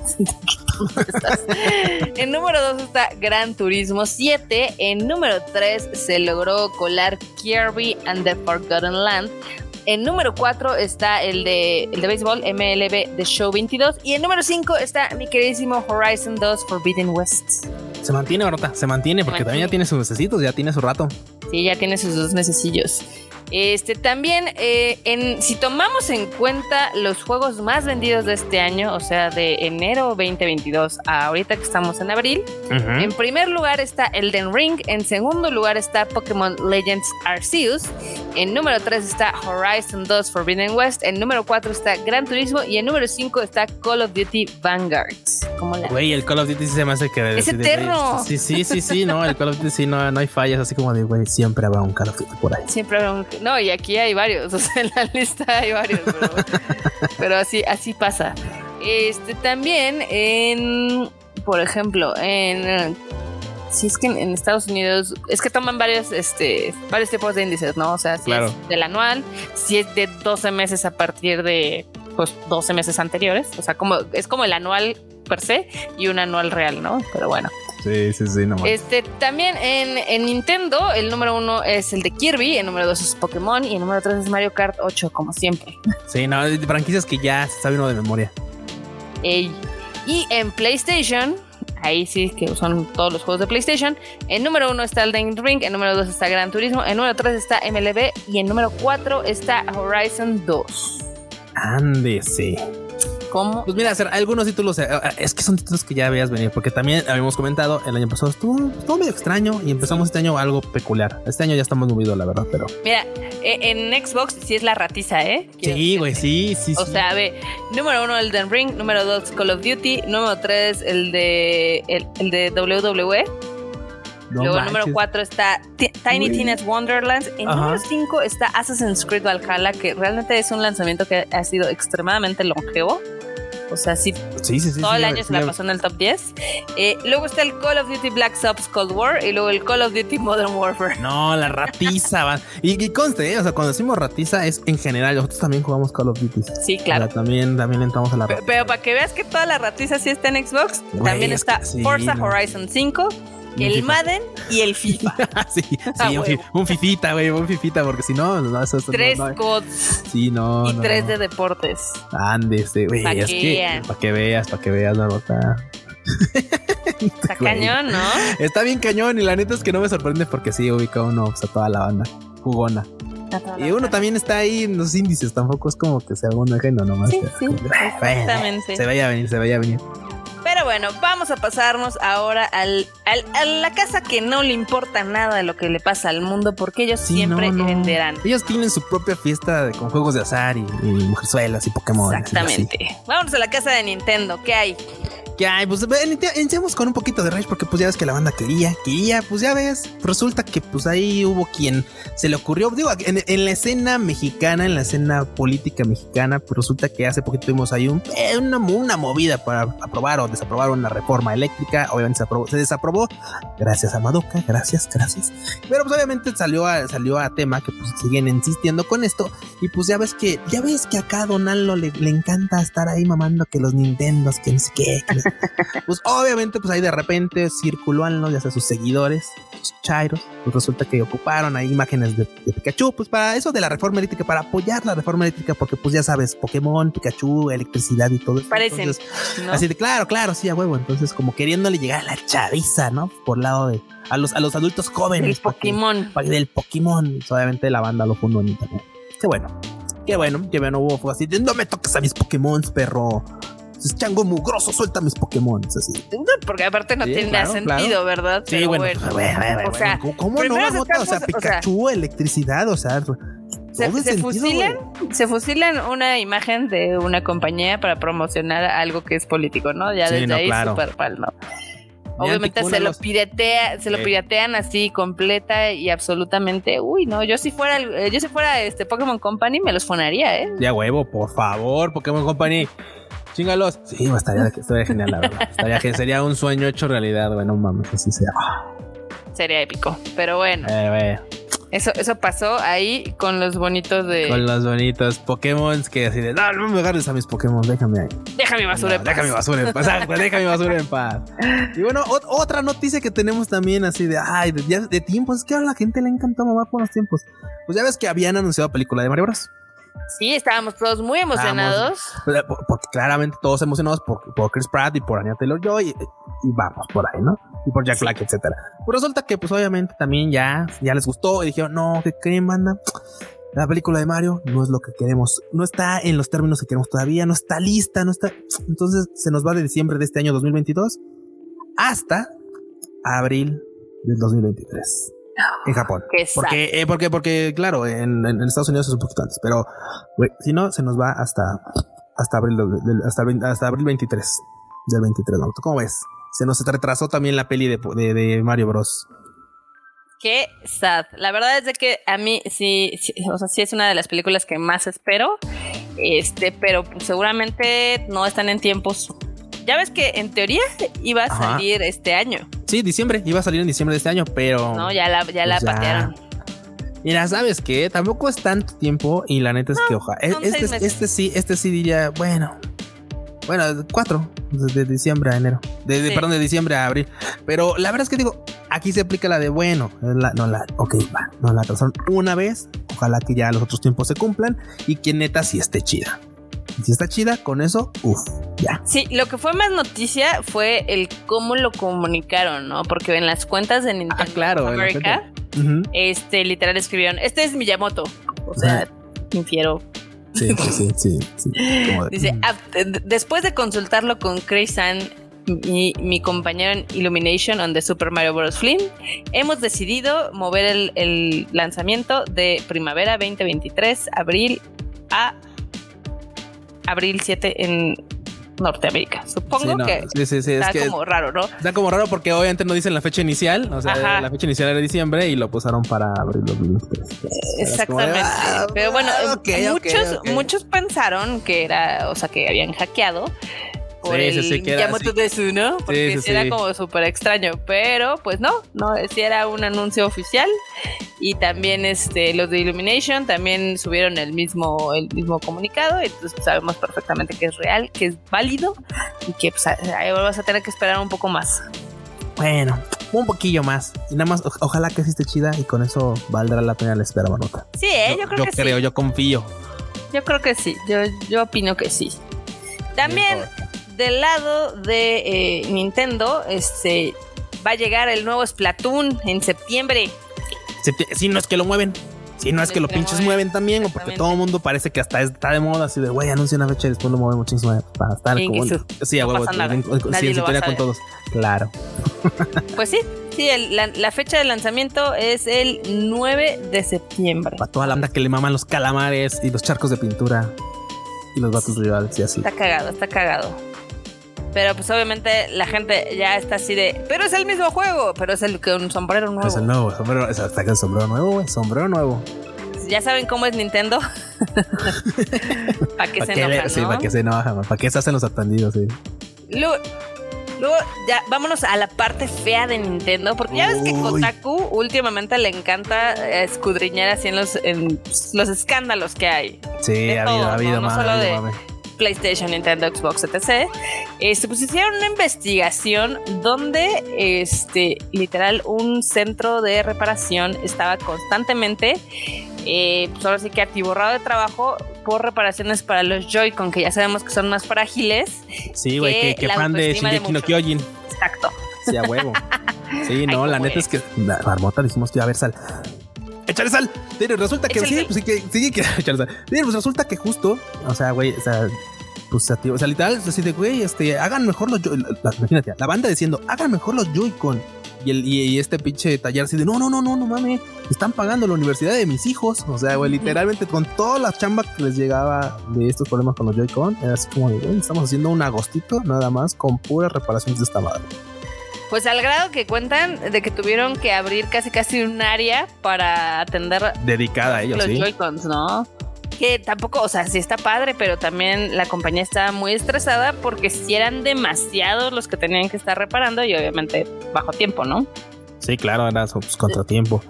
en número 2 está Gran Turismo 7. En número 3 se logró colar Kirby and the Forgotten Land. En número 4 está el de, el de béisbol MLB The Show 22. Y en número 5 está mi queridísimo Horizon 2 Forbidden West. Se mantiene, Barota, se mantiene porque también ya tiene sus necesitos, ya tiene su rato. Sí, ya tiene sus dos necesillos. Este también, eh, en, si tomamos en cuenta los juegos más vendidos de este año, o sea, de enero 2022 a ahorita que estamos en abril, en primer lugar está Elden Ring, en segundo lugar está Pokémon Legends Arceus, en número 3 está Horizon 2 Forbidden West, en número 4 está Gran Turismo y en número 5 está Call of Duty Vanguard. Güey, el Call of Duty se me hace que... Es eterno. sí, sí, sí, sí, no, el Call of Duty sí, no, no hay fallas, así como de, güey, siempre habrá un Call of Duty por ahí. Siempre habrá un no, y aquí hay varios, o sea, en la lista hay varios, pero, así, así pasa. Este también en, por ejemplo, en si es que en, Estados Unidos es que toman varios este varios tipos de índices, ¿no? O sea, si es del anual, si es de 12 meses a partir de pues 12 meses anteriores, o sea, como es como el anual per se y un anual real, ¿no? Pero bueno. Sí, sí, sí, no Este, también en, Nintendo, el número uno es el de Kirby, el número dos es Pokémon y el número tres es Mario Kart 8, como siempre. Sí, no, franquicias que ya se sabe uno de memoria. y en PlayStation, ahí sí que son todos los juegos de PlayStation. En número uno está Elden Ring, en número dos está Gran Turismo, en número tres está MLB y en número cuatro está Horizon 2. Ande, sí. ¿Cómo? Pues mira, hacer algunos títulos, eh, eh, es que son títulos que ya veías venir, porque también habíamos comentado el año pasado estuvo, estuvo medio extraño y empezamos este año algo peculiar. Este año ya estamos movidos, la verdad, pero. Mira, e, en Xbox sí es la ratiza, ¿eh? sí, güey, sí, sí. O sea, ve, número uno Elden Ring, número dos Call of Duty, número tres el de el, de WWE. Luego, número 4 está Tiny Tina's Wonderlands. En número 5 está Assassin's Creed Valhalla, que realmente es un lanzamiento que ha sido extremadamente longevo. O sea, sí, Sí, sí, sí. todo el año se la pasó en el top 10. Eh, luego está el Call of Duty Black Ops Cold War y luego el Call of Duty Modern Warfare. No, la ratiza, va. Y, y conste, ¿eh? o sea, cuando decimos ratiza es en general. Nosotros también jugamos Call of Duty. Sí, claro. O sea, también, también entramos a la ratiza. Pero para que veas que toda la ratiza sí está en Xbox, Güey, también es está Forza no. Horizon 5, Y un el FIFA. Madden y el FIFA. sí, sí, Ah, un, fi- huevo. un fifita, güey, un fifita, porque si no, no, eso, eso tres no, no. CODs Sí, no. y no. tres de deportes. Ándese, güey. Pa' Es que para que veas, para que veas la nota. Está Güey. cañón, ¿no? Está bien cañón y la neta es que no me sorprende porque sí ubica uno pues, a toda la banda jugona. Y uno también está ahí en los índices, tampoco es como que sea uno ajeno nomás. Sí, sí, exactamente. Se vaya a venir, se vaya a venir. Pero bueno, vamos a pasarnos ahora al, al- a la casa que no le importa nada de lo que le pasa al mundo porque ellos Sí, siempre no, no. venderán. Ellos tienen su propia fiesta de- con juegos de azar y, y mujerzuelas y Pokémon. y. Exactamente. Vámonos a la casa de Nintendo. ¿Qué hay? Que hay, pues iniciamos con un poquito de rage porque pues ya ves que la banda quería, quería, pues ya ves, resulta que pues ahí hubo quien se le ocurrió, digo, en, la escena mexicana, en la escena política mexicana, pues resulta que hace poquito tuvimos ahí eh, una, una movida para aprobar o desaprobar una reforma eléctrica, obviamente se, aprobó- se desaprobó, gracias a Madoka, gracias, gracias, pero pues obviamente salió a, salió a tema que pues siguen insistiendo con esto. Y pues ya ves que, ya ves que acá a Donaldo le, le encanta estar ahí mamando que los Nintendos, que no sé qué, que los- pues obviamente, pues ahí de repente circuló ya sea sus seguidores, sus chairos, pues resulta que ocuparon ahí imágenes de, de Pikachu, pues para eso de la reforma eléctrica, para apoyar la reforma eléctrica, porque pues ya sabes, Pokémon, Pikachu, electricidad y todo eso. Parecen, Entonces, ¿no? Así de claro, claro, sí, a huevo. Entonces, como queriéndole llegar a la chaviza, ¿no? Por lado de a los, a los adultos jóvenes. que- Pokémon. del Pokémon. Pues, obviamente la banda lo fundó en internet. Qué bueno. Qué bueno. Que bueno, hubo así. de, No me toques a mis Pokémon, perro. Es chango mugroso, suelta mis Pokémon. Es así. Porque aparte no Sí, tiene claro, sentido, claro. ¿verdad? Sí, Pero bueno, o sea, bueno, ¿cómo no, Marmota? O sea, o Pikachu, electricidad, o sea, Se, sentido, fusilan, se fusilan una imagen de una compañía para promocionar algo que es político, ¿no? Ya Sí, desde no, ahí claro. súper mal, ¿no? Obviamente se lo piratea, se lo piratean así completa y absolutamente. Uy, no, yo si fuera, el- eh, yo si fuera este Pokémon Company me los fonaría, ¿eh? Ya huevo, por favor, Pokémon Company. Chingalos. Sí, pues, estaría, estaría genial, la verdad. Estaría, sería un sueño hecho realidad, güey. No mames, así sea. Sería épico. Pero bueno, Eh, eso, eso pasó ahí con los bonitos de. Con los bonitos Pokémon que así de, no, no me agarres a mis Pokémon, déjame ahí. Deja mi basura en No, paz". Deja mi basura en paz. Exacto, deja mi basura en paz. Y bueno, ot- otra noticia que tenemos también así de, ay, de, tiempos. Es que a la gente le encantó mamá por los tiempos. Pues ya ves que habían anunciado película de Mario Bros. Sí, estábamos todos muy emocionados. Por- Porque claramente todos emocionados por, por Chris Pratt y por Anya Taylor Joy y, y vamos por ahí, ¿no? Y por Jack Sí. Black, etcétera. Pues resulta que, pues obviamente también ya, ya les gustó y dijeron, no, ¿qué creen, banda? La película de Mario no es lo que queremos, no está en los términos que queremos todavía, no está lista, no está. Entonces se nos va de diciembre de este año 2022 hasta abril del 2023 en Japón. Porque, eh, porque, porque, claro, en, en- Estados Unidos es un poquito antes, pero güey, si no, se nos va hasta, hasta abril, hasta, hasta abril 23 del 23. ¿no? ¿Tú ¿Cómo ves? Se nos retrasó también la peli de, de- de Mario Bros. Qué sad. La verdad es de que a mí sí, sí, o sea, sí es una de las películas que más espero. Este, pero seguramente no están en tiempos. Ya ves que en teoría iba a Ajá. salir este año, Sí, diciembre, iba a salir en diciembre de este año, pero. ¿no? Ya la, ya la pues ya. patearon. Mira, ¿sabes qué? Tampoco es tanto tiempo y la neta es que oja. son seis Este, este sí, este sí diría, bueno. Bueno, cuatro, de, de diciembre a enero. De, de- Sí. Perdón, de diciembre a abril. Pero la verdad es que digo, aquí se aplica la de bueno. la- no la, ok, va, no la atrasaron una vez. Ojalá que ya los otros tiempos se cumplan y que neta sí esté chida. Si está chida, con eso, uff, ya. Sí, lo que fue más noticia fue el cómo lo comunicaron, ¿no? Porque en las cuentas de Nintendo Ah, claro, en Ujú. este, literal escribieron, este es Miyamoto. O sea, infiero. Sí, sí, sí, sí. de- Dice, "Ah, d- después de consultarlo con Chris San y mi compañero en Illumination on the Super Mario Bros. Film, hemos decidido mover el, el lanzamiento de primavera 2023, abril a abril 7 en Norteamérica. Supongo no, que sí, sí, sí, es está que- como raro, ¿no? Está como raro porque obviamente no dicen la fecha inicial. O sea, Ajá. la fecha inicial era diciembre y lo pusaron para abril 2023. Exactamente. Ah, Pero bueno, muchos, muchos pensaron que era, o sea, que habían hackeado por Sí, el sí, Yamato. Porque sí, sí, era sí. como súper extraño, pero pues no, no, sí era un anuncio oficial y también este los de Illumination también subieron el mismo el mismo comunicado, entonces pues, sabemos perfectamente que es real, que es válido y que pues, ahí vas a tener que esperar un poco más. Bueno, un poquillo más. Y nada más, o- ojalá que sí esté chida y con eso valdrá la pena la espera, Marmota. Sí, ¿eh? yo, creo que creo, sí. yo confío. Yo creo que sí, yo, yo opino que sí. También del lado de eh, Nintendo, este va a llegar el nuevo Splatoon en septiembre. Si, no es que lo mueven. Si no es que lo pinches mueven, mueven también, o porque todo el mundo parece que hasta está de moda, así de, güey, anuncia una fecha y después lo movemos chingues para estar como. Sí, a huevo, sí, con todos. Claro. Pues sí, sí, el- la, la fecha de lanzamiento es el 9 de septiembre. Para toda la banda que le maman los calamares y los charcos de pintura y los Battle Royale, sí, así. Está cagado, está cagado. Pero pues obviamente la gente ya está así de, pero es el mismo juego, pero es el que un sombrero nuevo. Es el nuevo sombrero, es hasta que el sombrero nuevo, güey, sombrero nuevo. Ya saben cómo es Nintendo. ¿Para qué se ¿Para qué, enojan, le- sí, no? para que se enojan, para que se hacen los atendidos, sí. Luego, luego ya vámonos a la parte fea de Nintendo, porque ya ves que. Kotaku últimamente le encanta eh, escudriñar así en los, en los escándalos que hay. Sí, De ha habido, ha habido, ¿no? No solo ha habido de-. PlayStation, Nintendo, Xbox, etc. Este, pues hicieron una investigación donde, este, literal, un centro de reparación estaba constantemente, eh, pues ahora sí que atiborrado de trabajo por reparaciones para los Joy-Con, que ya sabemos que son más frágiles. Sí, güey, que que, que la fan de Shingeki no. Kyojin. Exacto. Sí, a huevo. Sí, no, Ay, la neta es que la marmota dijimos que iba a haber sal. Échale sal. Pero resulta que Échale sí, pues sí que sí que échale sal. Pero pues resulta que justo, o sea, güey, o sea, pues o sea, literal, es así de güey, este, hagan mejor los Joy- la- la- imagínate, la banda diciendo, hagan mejor los Joy-Con. Y, el, y, y este pinche taller así de no, no, no, no, no mames, están pagando la universidad de mis hijos. O sea, güey, literalmente con toda la chamba que les llegaba de estos problemas con los Joy-Con, era así como de güey, estamos haciendo un agostito nada más con puras reparaciones de esta madre. Pues al grado que cuentan de que tuvieron que abrir casi casi un área para atender Dedicada a ellos, los sí. Joy-Cons, ¿no? Que tampoco, o sea, sí está padre, pero también la compañía estaba muy estresada porque si eran demasiados los que tenían que estar reparando y obviamente bajo tiempo, ¿no? Sí, claro, era su pues, contratiempo.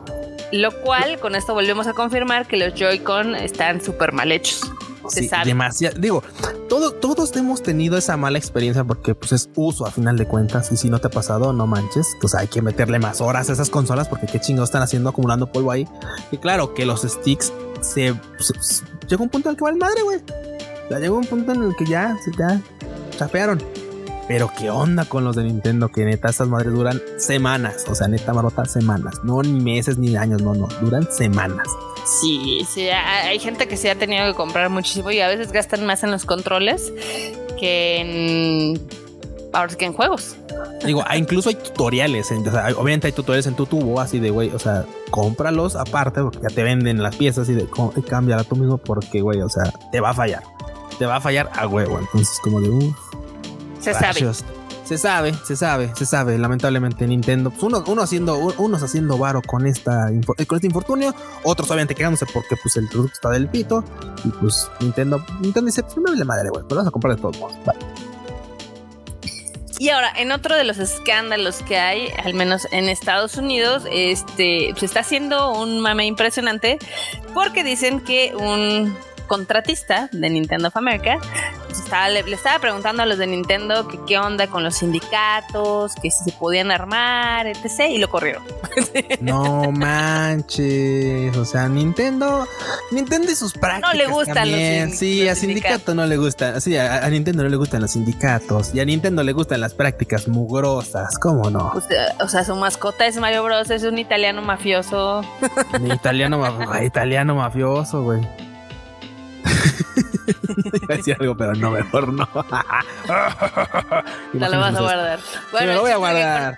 Lo cual, con esto volvemos a confirmar que los Joy-Con están súper mal hechos. Se Sí, sabe. demasiado. Digo, todo, todos hemos tenido esa mala experiencia porque pues es uso a final de cuentas. Y si no te ha pasado, no manches. Pues hay que meterle más horas a esas consolas porque qué chingados están haciendo acumulando polvo ahí. Y claro que los sticks se, llegó un punto en el que va el madre, güey. Sea, llegó un punto en el que ya, ya chapearon. Pero qué onda con los de Nintendo, que neta estas madres duran semanas. O sea, neta marota semanas. No ni meses ni años, no, no. Duran semanas. Sí, sí, ha- hay gente que se ha tenido que comprar muchísimo y a veces gastan más en los controles que en. Ahora sí que en juegos. Digo, ah, incluso hay tutoriales. en- o sea, obviamente hay tutoriales en tu tubo, así de, güey, o sea, cómpralos aparte porque ya te venden las piezas y de cámbiala tú mismo porque, güey, o sea, te va a fallar. Te va a fallar a huevo. Entonces, como de, uff. Se sabe. Se sabe, se sabe, se sabe. Lamentablemente Nintendo, pues uno, uno haciendo, unos haciendo varo con esta info- con este infortunio, otros obviamente quedándose porque pues el producto está del pito y pues Nintendo, Nintendo dice, pues me vale madre, güey, pero vas a comprar de. Y ahora, en otro de los escándalos que hay, al menos en Estados Unidos, este se está haciendo un mame impresionante porque dicen que un contratista de Nintendo of America pues, estaba- le, le estaba preguntando a los de Nintendo que qué onda con los sindicatos, que si se podían armar, etc. Y lo corrieron. No manches. O sea, Nintendo. Nintendo y sus prácticas. le gustan los también. sin- Sí, los a sindicato no le gustan. Sí, a, a Nintendo no le gustan los sindicatos. Y a Nintendo le gustan las prácticas mugrosas. ¿Cómo no? O sea, o sea, su mascota es Mario Bros, es un italiano mafioso. Italiano mafioso, güey. decir algo, pero no, mejor no. no lo vas a guardar. Bueno, lo voy a guardar.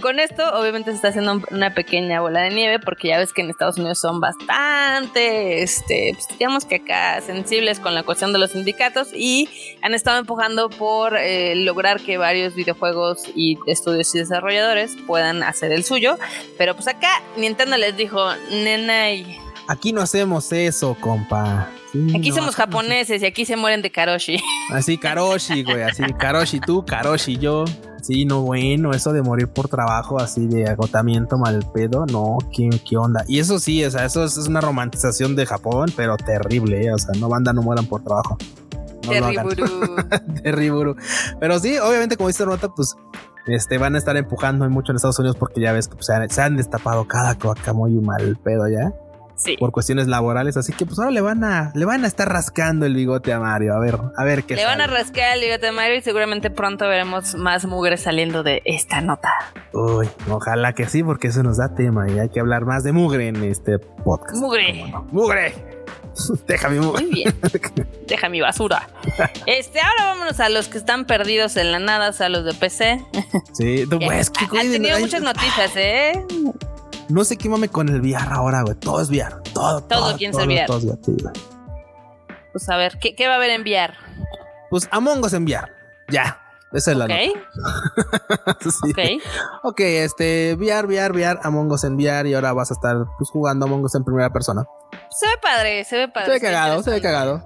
Con, esto, obviamente, se está haciendo una pequeña bola de nieve, porque ya ves que en Estados Unidos son bastante, este, pues, digamos que acá sensibles con la cuestión de los sindicatos y han estado empujando por eh, lograr que varios videojuegos y estudios y desarrolladores puedan hacer el suyo. Pero pues acá Nintendo les dijo, nenay. Aquí no hacemos eso, compa. aquí somos japoneses y aquí se mueren de Karoshi. Así, Karoshi, güey. Así, Karoshi tú, Karoshi yo. Sí, no, bueno, eso de morir por trabajo, así de agotamiento mal pedo, no, ¿qué, qué onda? Y eso sí, o sea, eso es, una romantización de Japón, pero terrible, ¿eh? o sea, no banda, no mueran por trabajo. Terrible. Pero sí, obviamente, como dice Rota, pues este, van a estar empujando mucho en Estados Unidos porque ya ves que pues, se, han, destapado cada coca muy mal pedo ya. Sí. Por cuestiones laborales, así que pues ahora le van a le van a estar rascando el bigote a Mario, a ver, a ver qué Le van a rascar el bigote a Mario y seguramente pronto veremos más mugre saliendo de esta nota. Uy, ojalá que sí, porque eso nos da tema y hay que hablar más de mugre en este podcast. Mugre. Mugre. Deja mi Muy bien. Deja mi basura. Este, ahora vámonos a los que están perdidos en la nada, o sea, los de PC. Sí, pues, que, Han tenido muchas noticias, ¿eh? No sé qué mame con el VR ahora, güey. Todo es VR. Todo, todo. Todo quién se VR. Pues a ver, ¿qué, ¿qué, va a haber en VR? Pues Among Us en VR. Ya. Esa es la okay. sí. Ok. Ok, este, VR, VR, VR, Among Us en VR y ahora vas a estar pues, jugando Among Us en primera persona. Se ve padre, se ve padre. Se ve cagado, se ve cagado.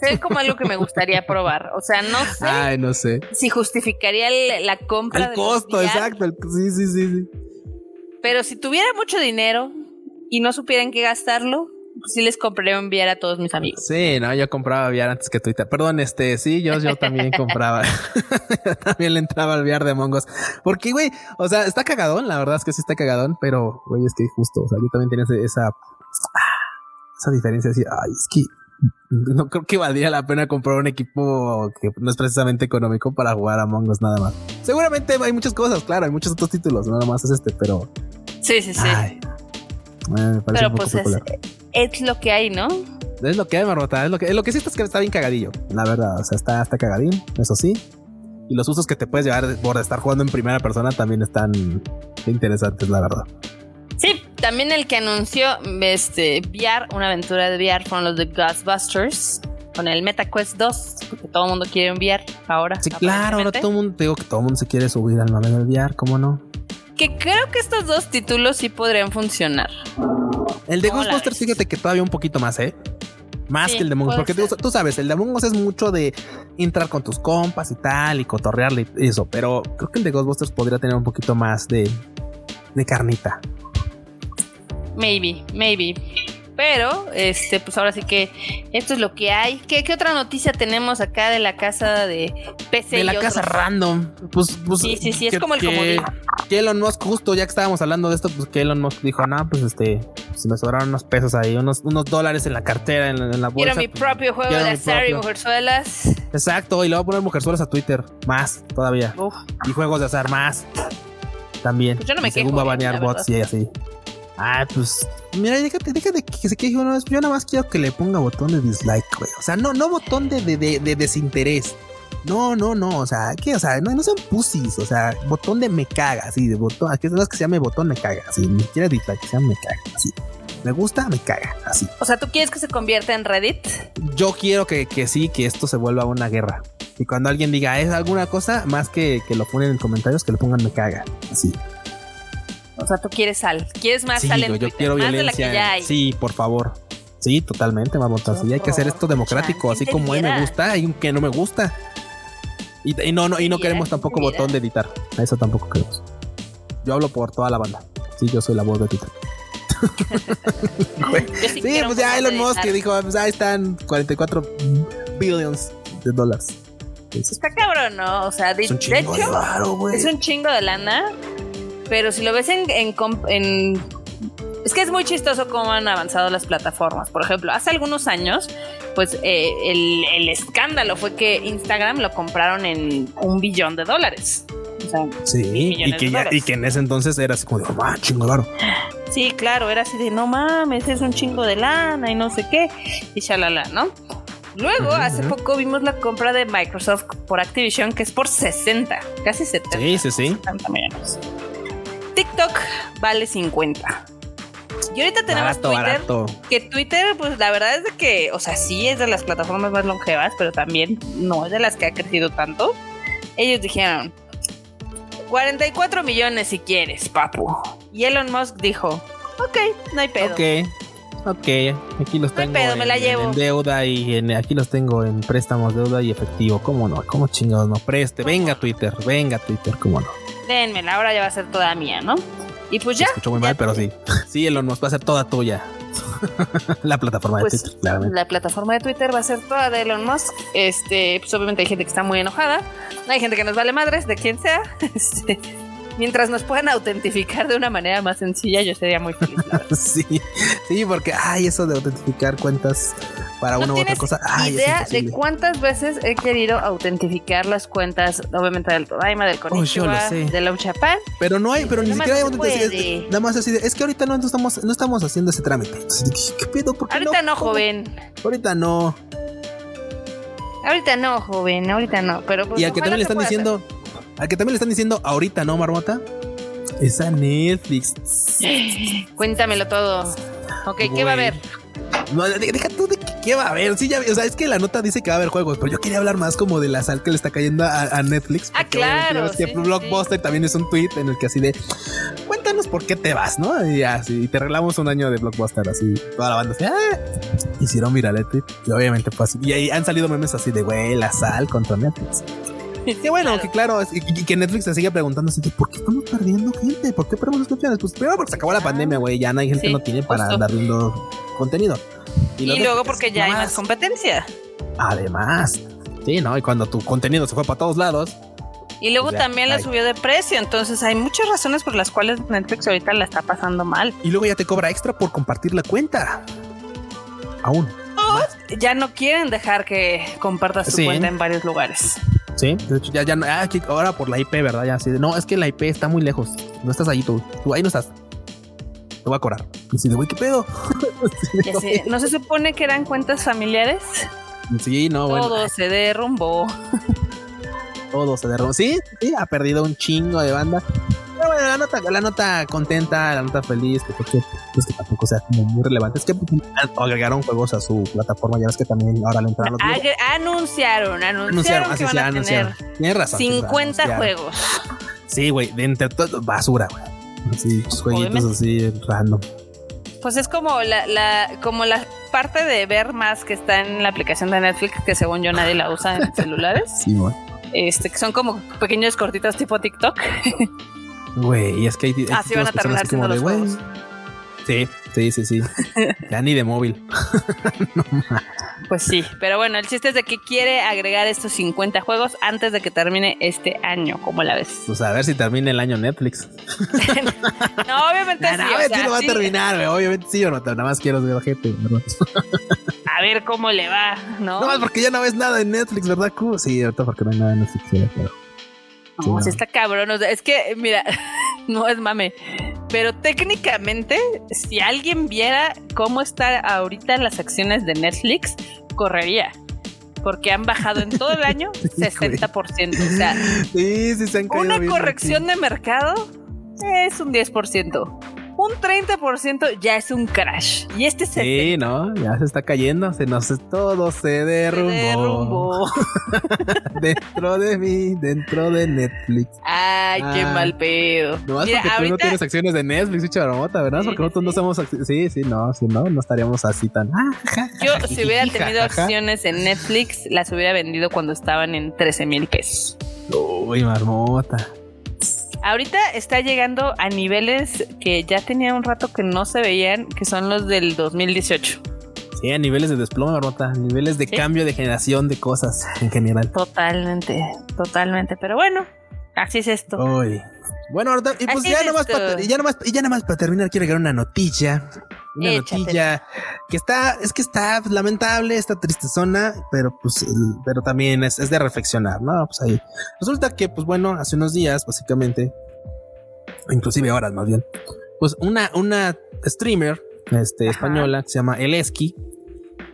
Se ve como algo que me gustaría probar. O sea, no sé. Ay, no sé. Si justificaría la compra. El costo, exacto. sí, sí, sí, sí. Pero si tuviera mucho dinero y no supieran qué gastarlo, sí les compré un VR a todos mis amigos. Sí, no, yo compraba VR antes que Twitter. Perdón, este, sí, yo, yo también compraba. también le entraba al VR de Mongos. Porque, güey, o sea, está cagadón, la verdad es que sí está cagadón, pero, güey, es que justo, o sea, yo también tenía esa, esa diferencia así, ay, es que no creo que valdría la pena comprar un equipo que no es precisamente económico para jugar a Mongos nada más. Seguramente hay muchas cosas, claro, hay muchos otros títulos, nada más es este, pero... Sí, sí, sí. pero pues es, es, lo que hay, ¿no? Es lo que hay, Marmota. Es lo que, lo que sí está, es que está bien cagadillo, la verdad. O sea, está, está cagadín, eso sí. Y los usos que te puedes llevar por estar jugando en primera persona también están interesantes, la verdad. También el que anunció este VR, una aventura de VR, fueron los de Ghostbusters con el MetaQuest 2, porque todo el mundo quiere un VR ahora. Sí, claro, ahora todo el mundo, digo que todo el mundo se quiere subir al mame del VR, ¿cómo no? Que creo que estos dos títulos sí podrían funcionar. El de Ghostbusters, fíjate que todavía un poquito más, ¿eh? Más que el de Among Us, porque tú, sabes, el de Among Us es mucho de entrar con tus compas y tal, y cotorrearle y eso, pero creo que el de Ghostbusters podría tener un poquito más de, de carnita. Maybe, maybe. Pero, este, pues ahora sí que esto es lo que hay. ¿Qué, otra noticia tenemos acá de la casa de PC? De la casa random. Pues, pues, sí, sí, sí, es como el que, que Elon Musk, justo ya que estábamos hablando de esto, pues que Elon Musk dijo, no, pues este, si me sobraron unos pesos ahí, unos, unos dólares en la cartera, en, la bolsa. Quiero mi pues, propio juego de azar y mujerzuelas. Exacto, y le voy a poner mujerzuelas a Twitter, más todavía. Y juegos de azar, más. También. Pues yo no me según va a banear bots y así. Ah, pues. Mira, déjate, déjate que se queje una vez. Yo nada más quiero que le ponga botón de dislike, güey. O sea, no, no botón de, de, de, desinterés. No, no, no. O sea, ¿qué? O sea, no, no sean pussies. O sea, botón de me caga, así, de botón. Aquí es que se llame botón me caga. Así, ni siquiera dislike, que se llame me caga. Así. Me gusta, me caga, así. O sea, ¿tú quieres que se convierta en Reddit? Yo quiero que, que sí, que esto se vuelva una guerra. Y cuando alguien diga es alguna cosa, más que, que lo ponen en comentarios, que le pongan me caga. Así. O sea, tú quieres sal, quieres más sal en yo quiero más violencia. De la que ya hay. Sí, por favor. Sí, totalmente, vamos. Sí, hay que hacer esto democrático, así como a mí me gusta, hay un que no me gusta. Y, no, no, y no queremos tampoco botón de editar. Eso tampoco queremos. Yo hablo por toda la banda. Sí, yo soy la voz de Twitter. sí, pues ya Elon Musk dijo, pues ahí están 44 billions de dólares. Está cabrón, ¿no? O sea, de, hecho, es un chingo de lana pero si lo ves en, es que es muy chistoso cómo han avanzado las plataformas. Por ejemplo, hace algunos años, pues eh, el, escándalo fue que Instagram lo compraron en un billón de dólares. sí, y que, y que en ese entonces era así como de, ah, chingo claro. Sí, claro, era así de, no mames, es un chingo de lana y no sé qué, y shalala, ¿no? Luego, hace poco vimos la compra de Microsoft por Activision, que es por 60, casi 70. Sí, sí, sí. 70 millones. TikTok vale 50. Y ahorita tenemos Barato, Twitter, barato. que Twitter, pues la verdad es de que, o sea, sí es de las plataformas más longevas, pero también no es de las que ha crecido tanto. Ellos dijeron 44 millones si quieres, papu. Y Elon Musk dijo, ok, no hay pedo. Ok. Ok, aquí los No hay tengo pedo, en, me la llevo. en deuda y en- aquí los tengo en préstamos, deuda y efectivo. ¿Cómo no? ¿Cómo chingados no? Preste, venga Twitter, venga Twitter, ¿cómo no? Denmela, ahora ya va a ser toda mía, ¿no? Y pues ya. escuchó muy ya mal, pero sí. Sí, Elon Musk va a ser toda tuya. La plataforma de pues Twitter, claramente. la plataforma de Twitter va a ser toda de Elon Musk. Este, pues obviamente hay gente que está muy enojada. Hay gente que nos vale madres de quien sea. Este, mientras nos puedan autentificar de una manera más sencilla, yo sería muy feliz. la. Sí, sí, porque ay, eso de autentificar cuentas para ¿No una u otra cosa. Ay, es idea de cuántas veces he querido autentificar las cuentas, obviamente del Todaima, del yo lo Konnichiwa, sé. del Lauchapán? Pero no hay, pero ni siquiera hay no. Nada más así de, es que ahorita no estamos, no estamos haciendo ese trámite. Entonces, ¿Qué pedo? ¿Por qué Ahorita no, joven. Ahorita no. Ahorita no, joven, ahorita no. Pero pues, y al que también le están diciendo, al que también le están diciendo ahorita no, Marmota, es a Netflix. Cuéntamelo todo. Ok, ¿qué va a haber? No, de- deja tú de que- qué va a haber. Sí, ya, o sea, es que la nota dice que va a haber juegos, pero yo quería hablar más como de la sal que le está cayendo a, a Netflix. Ah, claro, sí, Blockbuster también es un tweet en el que así de cuéntanos por qué te vas, ¿no? Y así, y te arreglamos un año de Blockbuster, así, toda la banda así, ah, hicieron viral el tweet. Y obviamente fue así. Y ahí han salido memes así de güey, la sal contra Netflix. Qué bueno, Claro. que claro, es- y, que Netflix se sigue preguntando así por qué estamos perdiendo gente, por qué perdemos suscripciones. Pues primero porque se acabó la pandemia, güey, ya no hay gente Sí, que no tiene para andar viendo contenido. Y, luego porque pues, ya hay más competencia. Además, sí, ¿no? Y cuando tu contenido se fue para todos lados, Y luego Ya, también la subió de precio. Entonces hay muchas razones por las cuales Netflix ahorita la está pasando mal. y luego ya te cobra extra por compartir la cuenta. Aún. Ya no quieren dejar que compartas tu Sí. cuenta en varios lugares. Sí, de hecho, ya, ya no. Ah, ahora por la IP, ¿verdad? Ya así de, no, es que la IP está muy lejos. No estás ahí tú. Tú ahí no estás. Te voy a cobrar. Y así de, güey, ¿qué pedo? Ya sé, ¿No se supone que eran cuentas familiares? Sí, no, bueno. Todo se derrumbó. todo se derrumbó. Sí, sí, ha perdido un chingo de banda. Pero bueno, la nota, la nota contenta, la nota feliz, que, que, pues que tampoco sea como muy relevante. Es que pues, agregaron juegos a su plataforma. Ya ves que también ahora le entraron los Ag- anunciaron, anunciaron, así que van se a anunciaron. tener Tienes razón. tienes razón, 50 anunciaron. juegos. Sí, güey, de entre todo, basura, güey. Así, jueguitos Obviamente. así random. Pues es como la, la, como la parte de ver más que está en la aplicación de Netflix, que según yo nadie la usa en celulares. Sí, güey. Este, que son como pequeños cortitos tipo TikTok. Güey, y es que hay, hay Así van a terminar como de, güey. Sí, sí, sí, sí. ya ni de móvil. Pues sí, pero bueno, el chiste es de que quiere agregar estos 50 juegos antes de que termine este año, como la ves. Pues a ver si termina el año Netflix. No, obviamente Nah, sí, nah, o obviamente sea, sí lo va sí. a terminar. Obviamente sí o no. Nada más quiero ver gente, ¿verdad? A ver cómo le va, ¿no? No más porque ya no ves nada en Netflix, ¿verdad, Q? Sí, ahorita porque no hay nada en Netflix. pero- No, Sí, no. sí está cabrón. o sea, es que, mira, no es mame. Pero técnicamente, si alguien viera cómo están ahorita las acciones de Netflix, correría. Porque han bajado en todo el año 60%. O sea, Sí, sí se han caído una corrección de mercado es un 10%. Un 30% ya es un crash. Y este se Sí, no, ya se está cayendo. Se nos todo se derrumbó. derrumbó. dentro de mí, dentro de Netflix. Ay, qué Ah. mal pedo. Nomás Mira, porque tú no tienes acciones de Netflix, bicho marmota, ¿verdad? Sí, porque nosotros no somos acci- Sí, sí, no, sí, no, no estaríamos así tan. Ah, Yo, si hubiera tenido acciones en Netflix, las hubiera vendido cuando estaban en 13 mil pesos. Uy, marmota. Ahorita está llegando a niveles que ya tenía un rato que no se veían, que son los del 2018. Sí, a niveles de desplome, marmota. a Niveles de Sí. cambio de generación de cosas en general. Totalmente, totalmente. Pero bueno, así es esto. Uy. Bueno, ahorita, y pues ya nomás, para, y ya nomás, y ya nomás para terminar, quiero agregar una notilla. Una Échatela. notilla que está, es que está lamentable, está tristezona, pero pues, pero también es, es de reflexionar, ¿no? Pues ahí. Resulta que, pues bueno, hace unos días, básicamente, inclusive horas más bien, pues una, una streamer este, Ajá. española que se llama Eleski,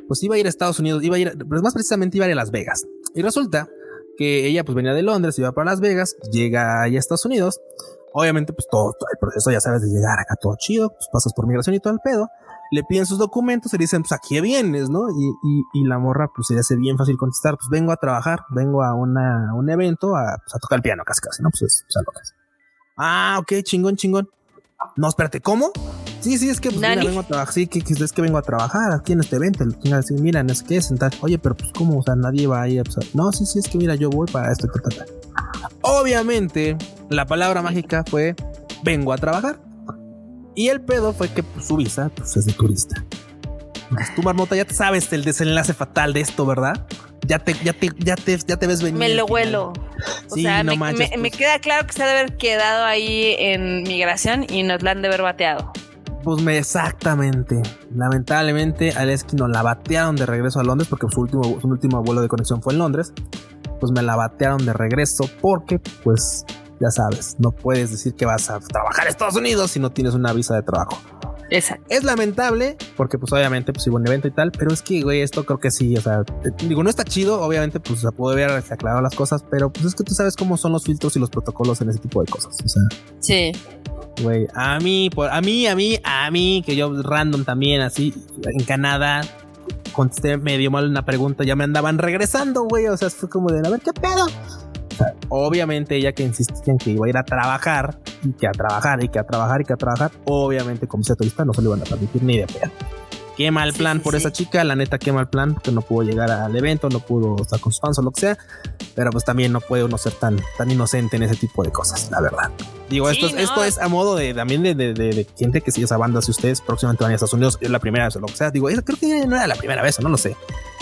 pues iba a ir a Estados Unidos, iba a ir, pues más precisamente iba a ir a Las Vegas. Y resulta que ella pues venía de Londres, iba para Las Vegas, llega ahí a Estados Unidos. Obviamente pues todo, el proceso, ya sabes, de llegar acá todo chido, pues pasas por migración y todo el pedo. Le piden sus documentos y dicen, pues aquí vienes, ¿no? Y, y, la morra pues se le hace bien fácil contestar, pues vengo a trabajar, vengo a una, un evento a, pues, a tocar el piano casi casi, ¿no? Pues es, o sea, Ah, ok, chingón, chingón. No, espérate, ¿cómo? Sí, sí, es que pues, mira, vengo a trabajar. Sí, que, es que vengo a trabajar aquí en este evento. Mira, es que sentar. Oye, pero pues, ¿cómo? O sea, nadie va a ir. Pues, no, sí, sí, es que mira, yo voy para esto. Ta, ta, ta. Obviamente, la palabra mágica fue: vengo a trabajar. Y el pedo fue que pues, su visa pues, es de turista. Entonces, tú, Marmota, ya te sabes el desenlace fatal de esto, ¿verdad? Ya te, ya te, ya te, ya te ves venir. Me lo huelo. O Sí, sea, no me, manches, me- me pues. queda claro que se ha de haber quedado ahí en migración y nos la han de haber bateado. Pues me, exactamente. Lamentablemente, Aleski nos la batearon de regreso a Londres porque su último, su último vuelo de conexión fue en Londres. Pues me la batearon de regreso porque, pues, ya sabes, no puedes decir que vas a trabajar en Estados Unidos si no tienes una visa de trabajo. Exacto. Es lamentable porque, pues, obviamente, pues, hubo un evento y tal, pero es que, güey, esto creo que sí, o sea, eh, digo, no está chido, obviamente, pues, se puede haber aclarado las cosas, pero, pues, es que tú sabes cómo son los filtros y los protocolos en ese tipo de cosas, o sea. Sí. Güey, a mí, por, a mí, a mí, a mí, que yo random también, así, en Canadá, contesté medio mal una pregunta, ya me andaban regresando, güey, o sea, fue como de, a ver, ¿qué pedo? Sea, obviamente ella que insistía en que iba a ir a trabajar, y que a trabajar, y que a trabajar, y que a trabajar, obviamente como sea turista no se lo iban a permitir ni de pedo. Qué mal Sí, plan sí, por sí. esa chica, la neta, qué mal plan, que no pudo llegar al evento, no pudo estar con sus fans o lo que sea, pero pues también no puede uno ser tan, tan inocente en ese tipo de cosas, la verdad. Digo, Sí, esto, es, no. esto es a modo de también de, de, de- de gente que sigue esa banda. Si ustedes próximamente van a Estados Unidos, es la primera vez o lo que sea. Digo, creo que no era la primera vez o no lo sé.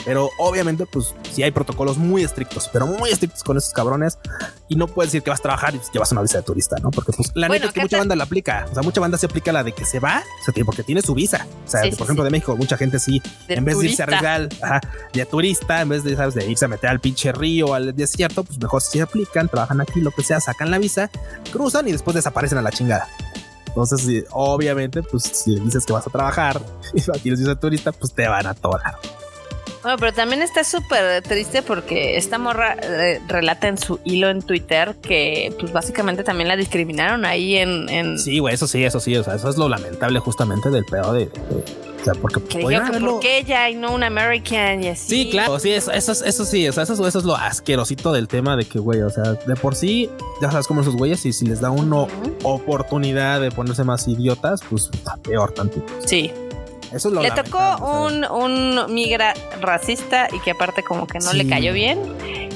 Pero obviamente, pues sí hay protocolos muy estrictos, pero muy estrictos con esos cabrones. Y no puedes decir que vas a trabajar y llevas una visa de turista, ¿no? Porque pues la Bueno, neta es que mucha banda la aplica. O sea, mucha banda se aplica la de que se va, o sea, que- porque tiene su visa. O sea, Sí, de- sí, por ejemplo, de México, mucha gente sí, De en vez de irse a turista. arriesgar ajá, de turista, en vez de, ¿sabes? de irse a meter al pinche río, al desierto, pues mejor se aplican, trabajan aquí, lo que sea, sacan la visa, cruzan y después desaparecen a la chingada. Entonces, obviamente, pues si dices que vas a trabajar y aquí les dices turista, pues te van a atorar. Bueno, pero también está súper triste porque esta morra eh, relata en su hilo en Twitter que pues básicamente también la discriminaron ahí en... en Sí, güey, eso sí, eso sí, o sea, eso es lo lamentable justamente del pedo de... sea, porque que dijeron que haberlo- por qué ella y no un American y así. Sí, claro, sí, eso, eso, es- eso sí, o sea, eso, eso es lo asquerosito del tema de que, güey, o sea, de por sí, ya sabes cómo esos güeyes, y si les da uno oportunidad de ponerse más idiotas, pues está peor tantito. Sí. Eso es lo Le tocó un, un migra racista y que aparte como que no Sí. le cayó bien.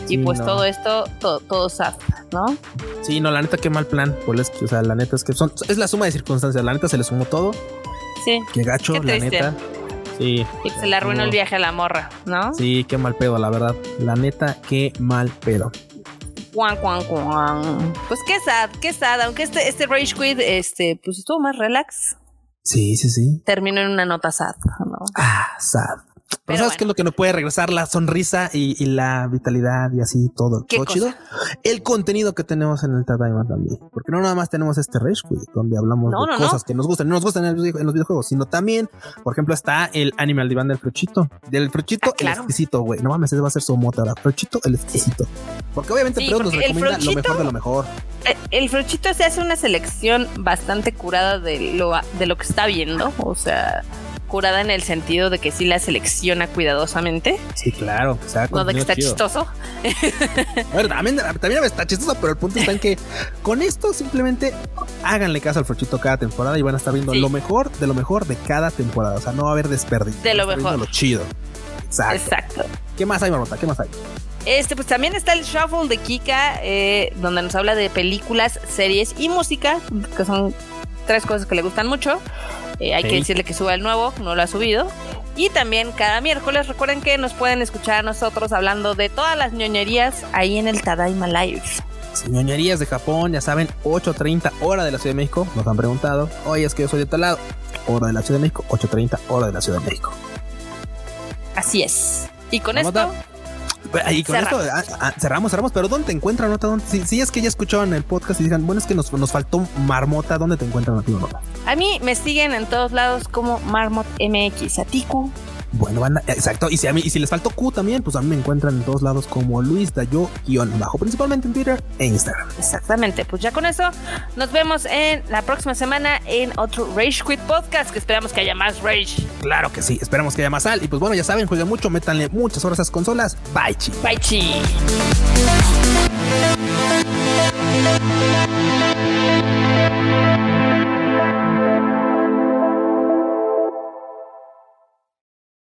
Sí, y pues no. todo esto, todo, todo sad, ¿no? Sí, no, la neta, qué mal plan. Pues es que, o sea, la neta es que son, es la suma de circunstancias. La neta se le sumó todo. Sí. Qué gacho, Qué la neta. Sí. Y se le arruinó el viaje a la morra, ¿no? Sí, qué mal pedo, la verdad. La neta, qué mal pedo. Cuan, cuan, cuan. Pues qué sad, qué sad. Aunque este, este Rage Quit, este, pues estuvo más relax. Sí, sí, sí. Terminó en una nota sad, ¿no? Ah, sad. Pero, Pero ¿sabes bueno. qué es lo que no puede regresar? La sonrisa y, y la vitalidad y así todo. ¿Qué todo cosa? chido. El contenido que tenemos en el Tadaima también. Porque no nada más tenemos este Rage Quit, donde hablamos No, de no, no. cosas que nos gustan no nos gustan en, el video- en los videojuegos, sino también, por ejemplo, está el Animal Divan del Fruchito. Del Fruchito, Ah, claro. el exquisito, güey. No mames, ese va a ser su moto ahora. Fruchito, el exquisito. Porque obviamente Sí, Freud nos recomienda lo mejor de lo mejor. Eh, El Fruchito se hace una selección bastante curada de lo, de lo que está viendo. O sea, curada en el sentido de que sí la selecciona cuidadosamente. Sí, claro. O sea, No de que está chido. chistoso. A ver, también, también está chistoso, pero el punto está en que con esto simplemente háganle caso al Fruchito cada temporada y van a estar viendo Sí. lo mejor de lo mejor de cada temporada. O sea, no va a haber desperdicio. De lo mejor. Lo chido. Exacto. Exacto. ¿Qué más hay, Marmota? ¿Qué más hay? Este, pues también está el Shuffle de Kika, eh, donde nos habla de películas, series y música, que son tres cosas que le gustan mucho. Eh, hay que decirle que suba el nuevo, no lo ha subido. Y también cada miércoles recuerden que nos pueden escuchar a nosotros hablando de todas las ñoñerías ahí en el Tadaima Live. Ñoñerías de Japón, ya saben, 8.30 hora de la Ciudad de México. Nos han preguntado. Oye, es que yo soy de tal lado. Hora de la Ciudad de México, 8.30 hora de la Ciudad de México. Así es. Y con esto, Y con Cerramos. esto ah, ah, cerramos, cerramos. Pero ¿dónde te encuentran, Nota? ¿Dónde- Si, si es que ya escucharon el podcast y digan, bueno, es que nos, nos faltó Marmota, ¿dónde te encuentran a ti, Marmota? a mí me siguen en todos lados como Marmot MX. A Tiku, Bueno, banda, exacto. Y si a mí, y si les faltó Q también, pues a mí me encuentran en todos lados como Luis Dayo guion bajo, principalmente en Twitter e Instagram. Exactamente. Pues ya con eso nos vemos en la próxima semana en otro Rage Quit Podcast, que esperamos que haya más Rage. Claro que sí, esperamos que haya más sal. Y pues bueno, ya saben, jueguen mucho, métanle muchas horas a esas consolas. Bye, chi. Bye, chi.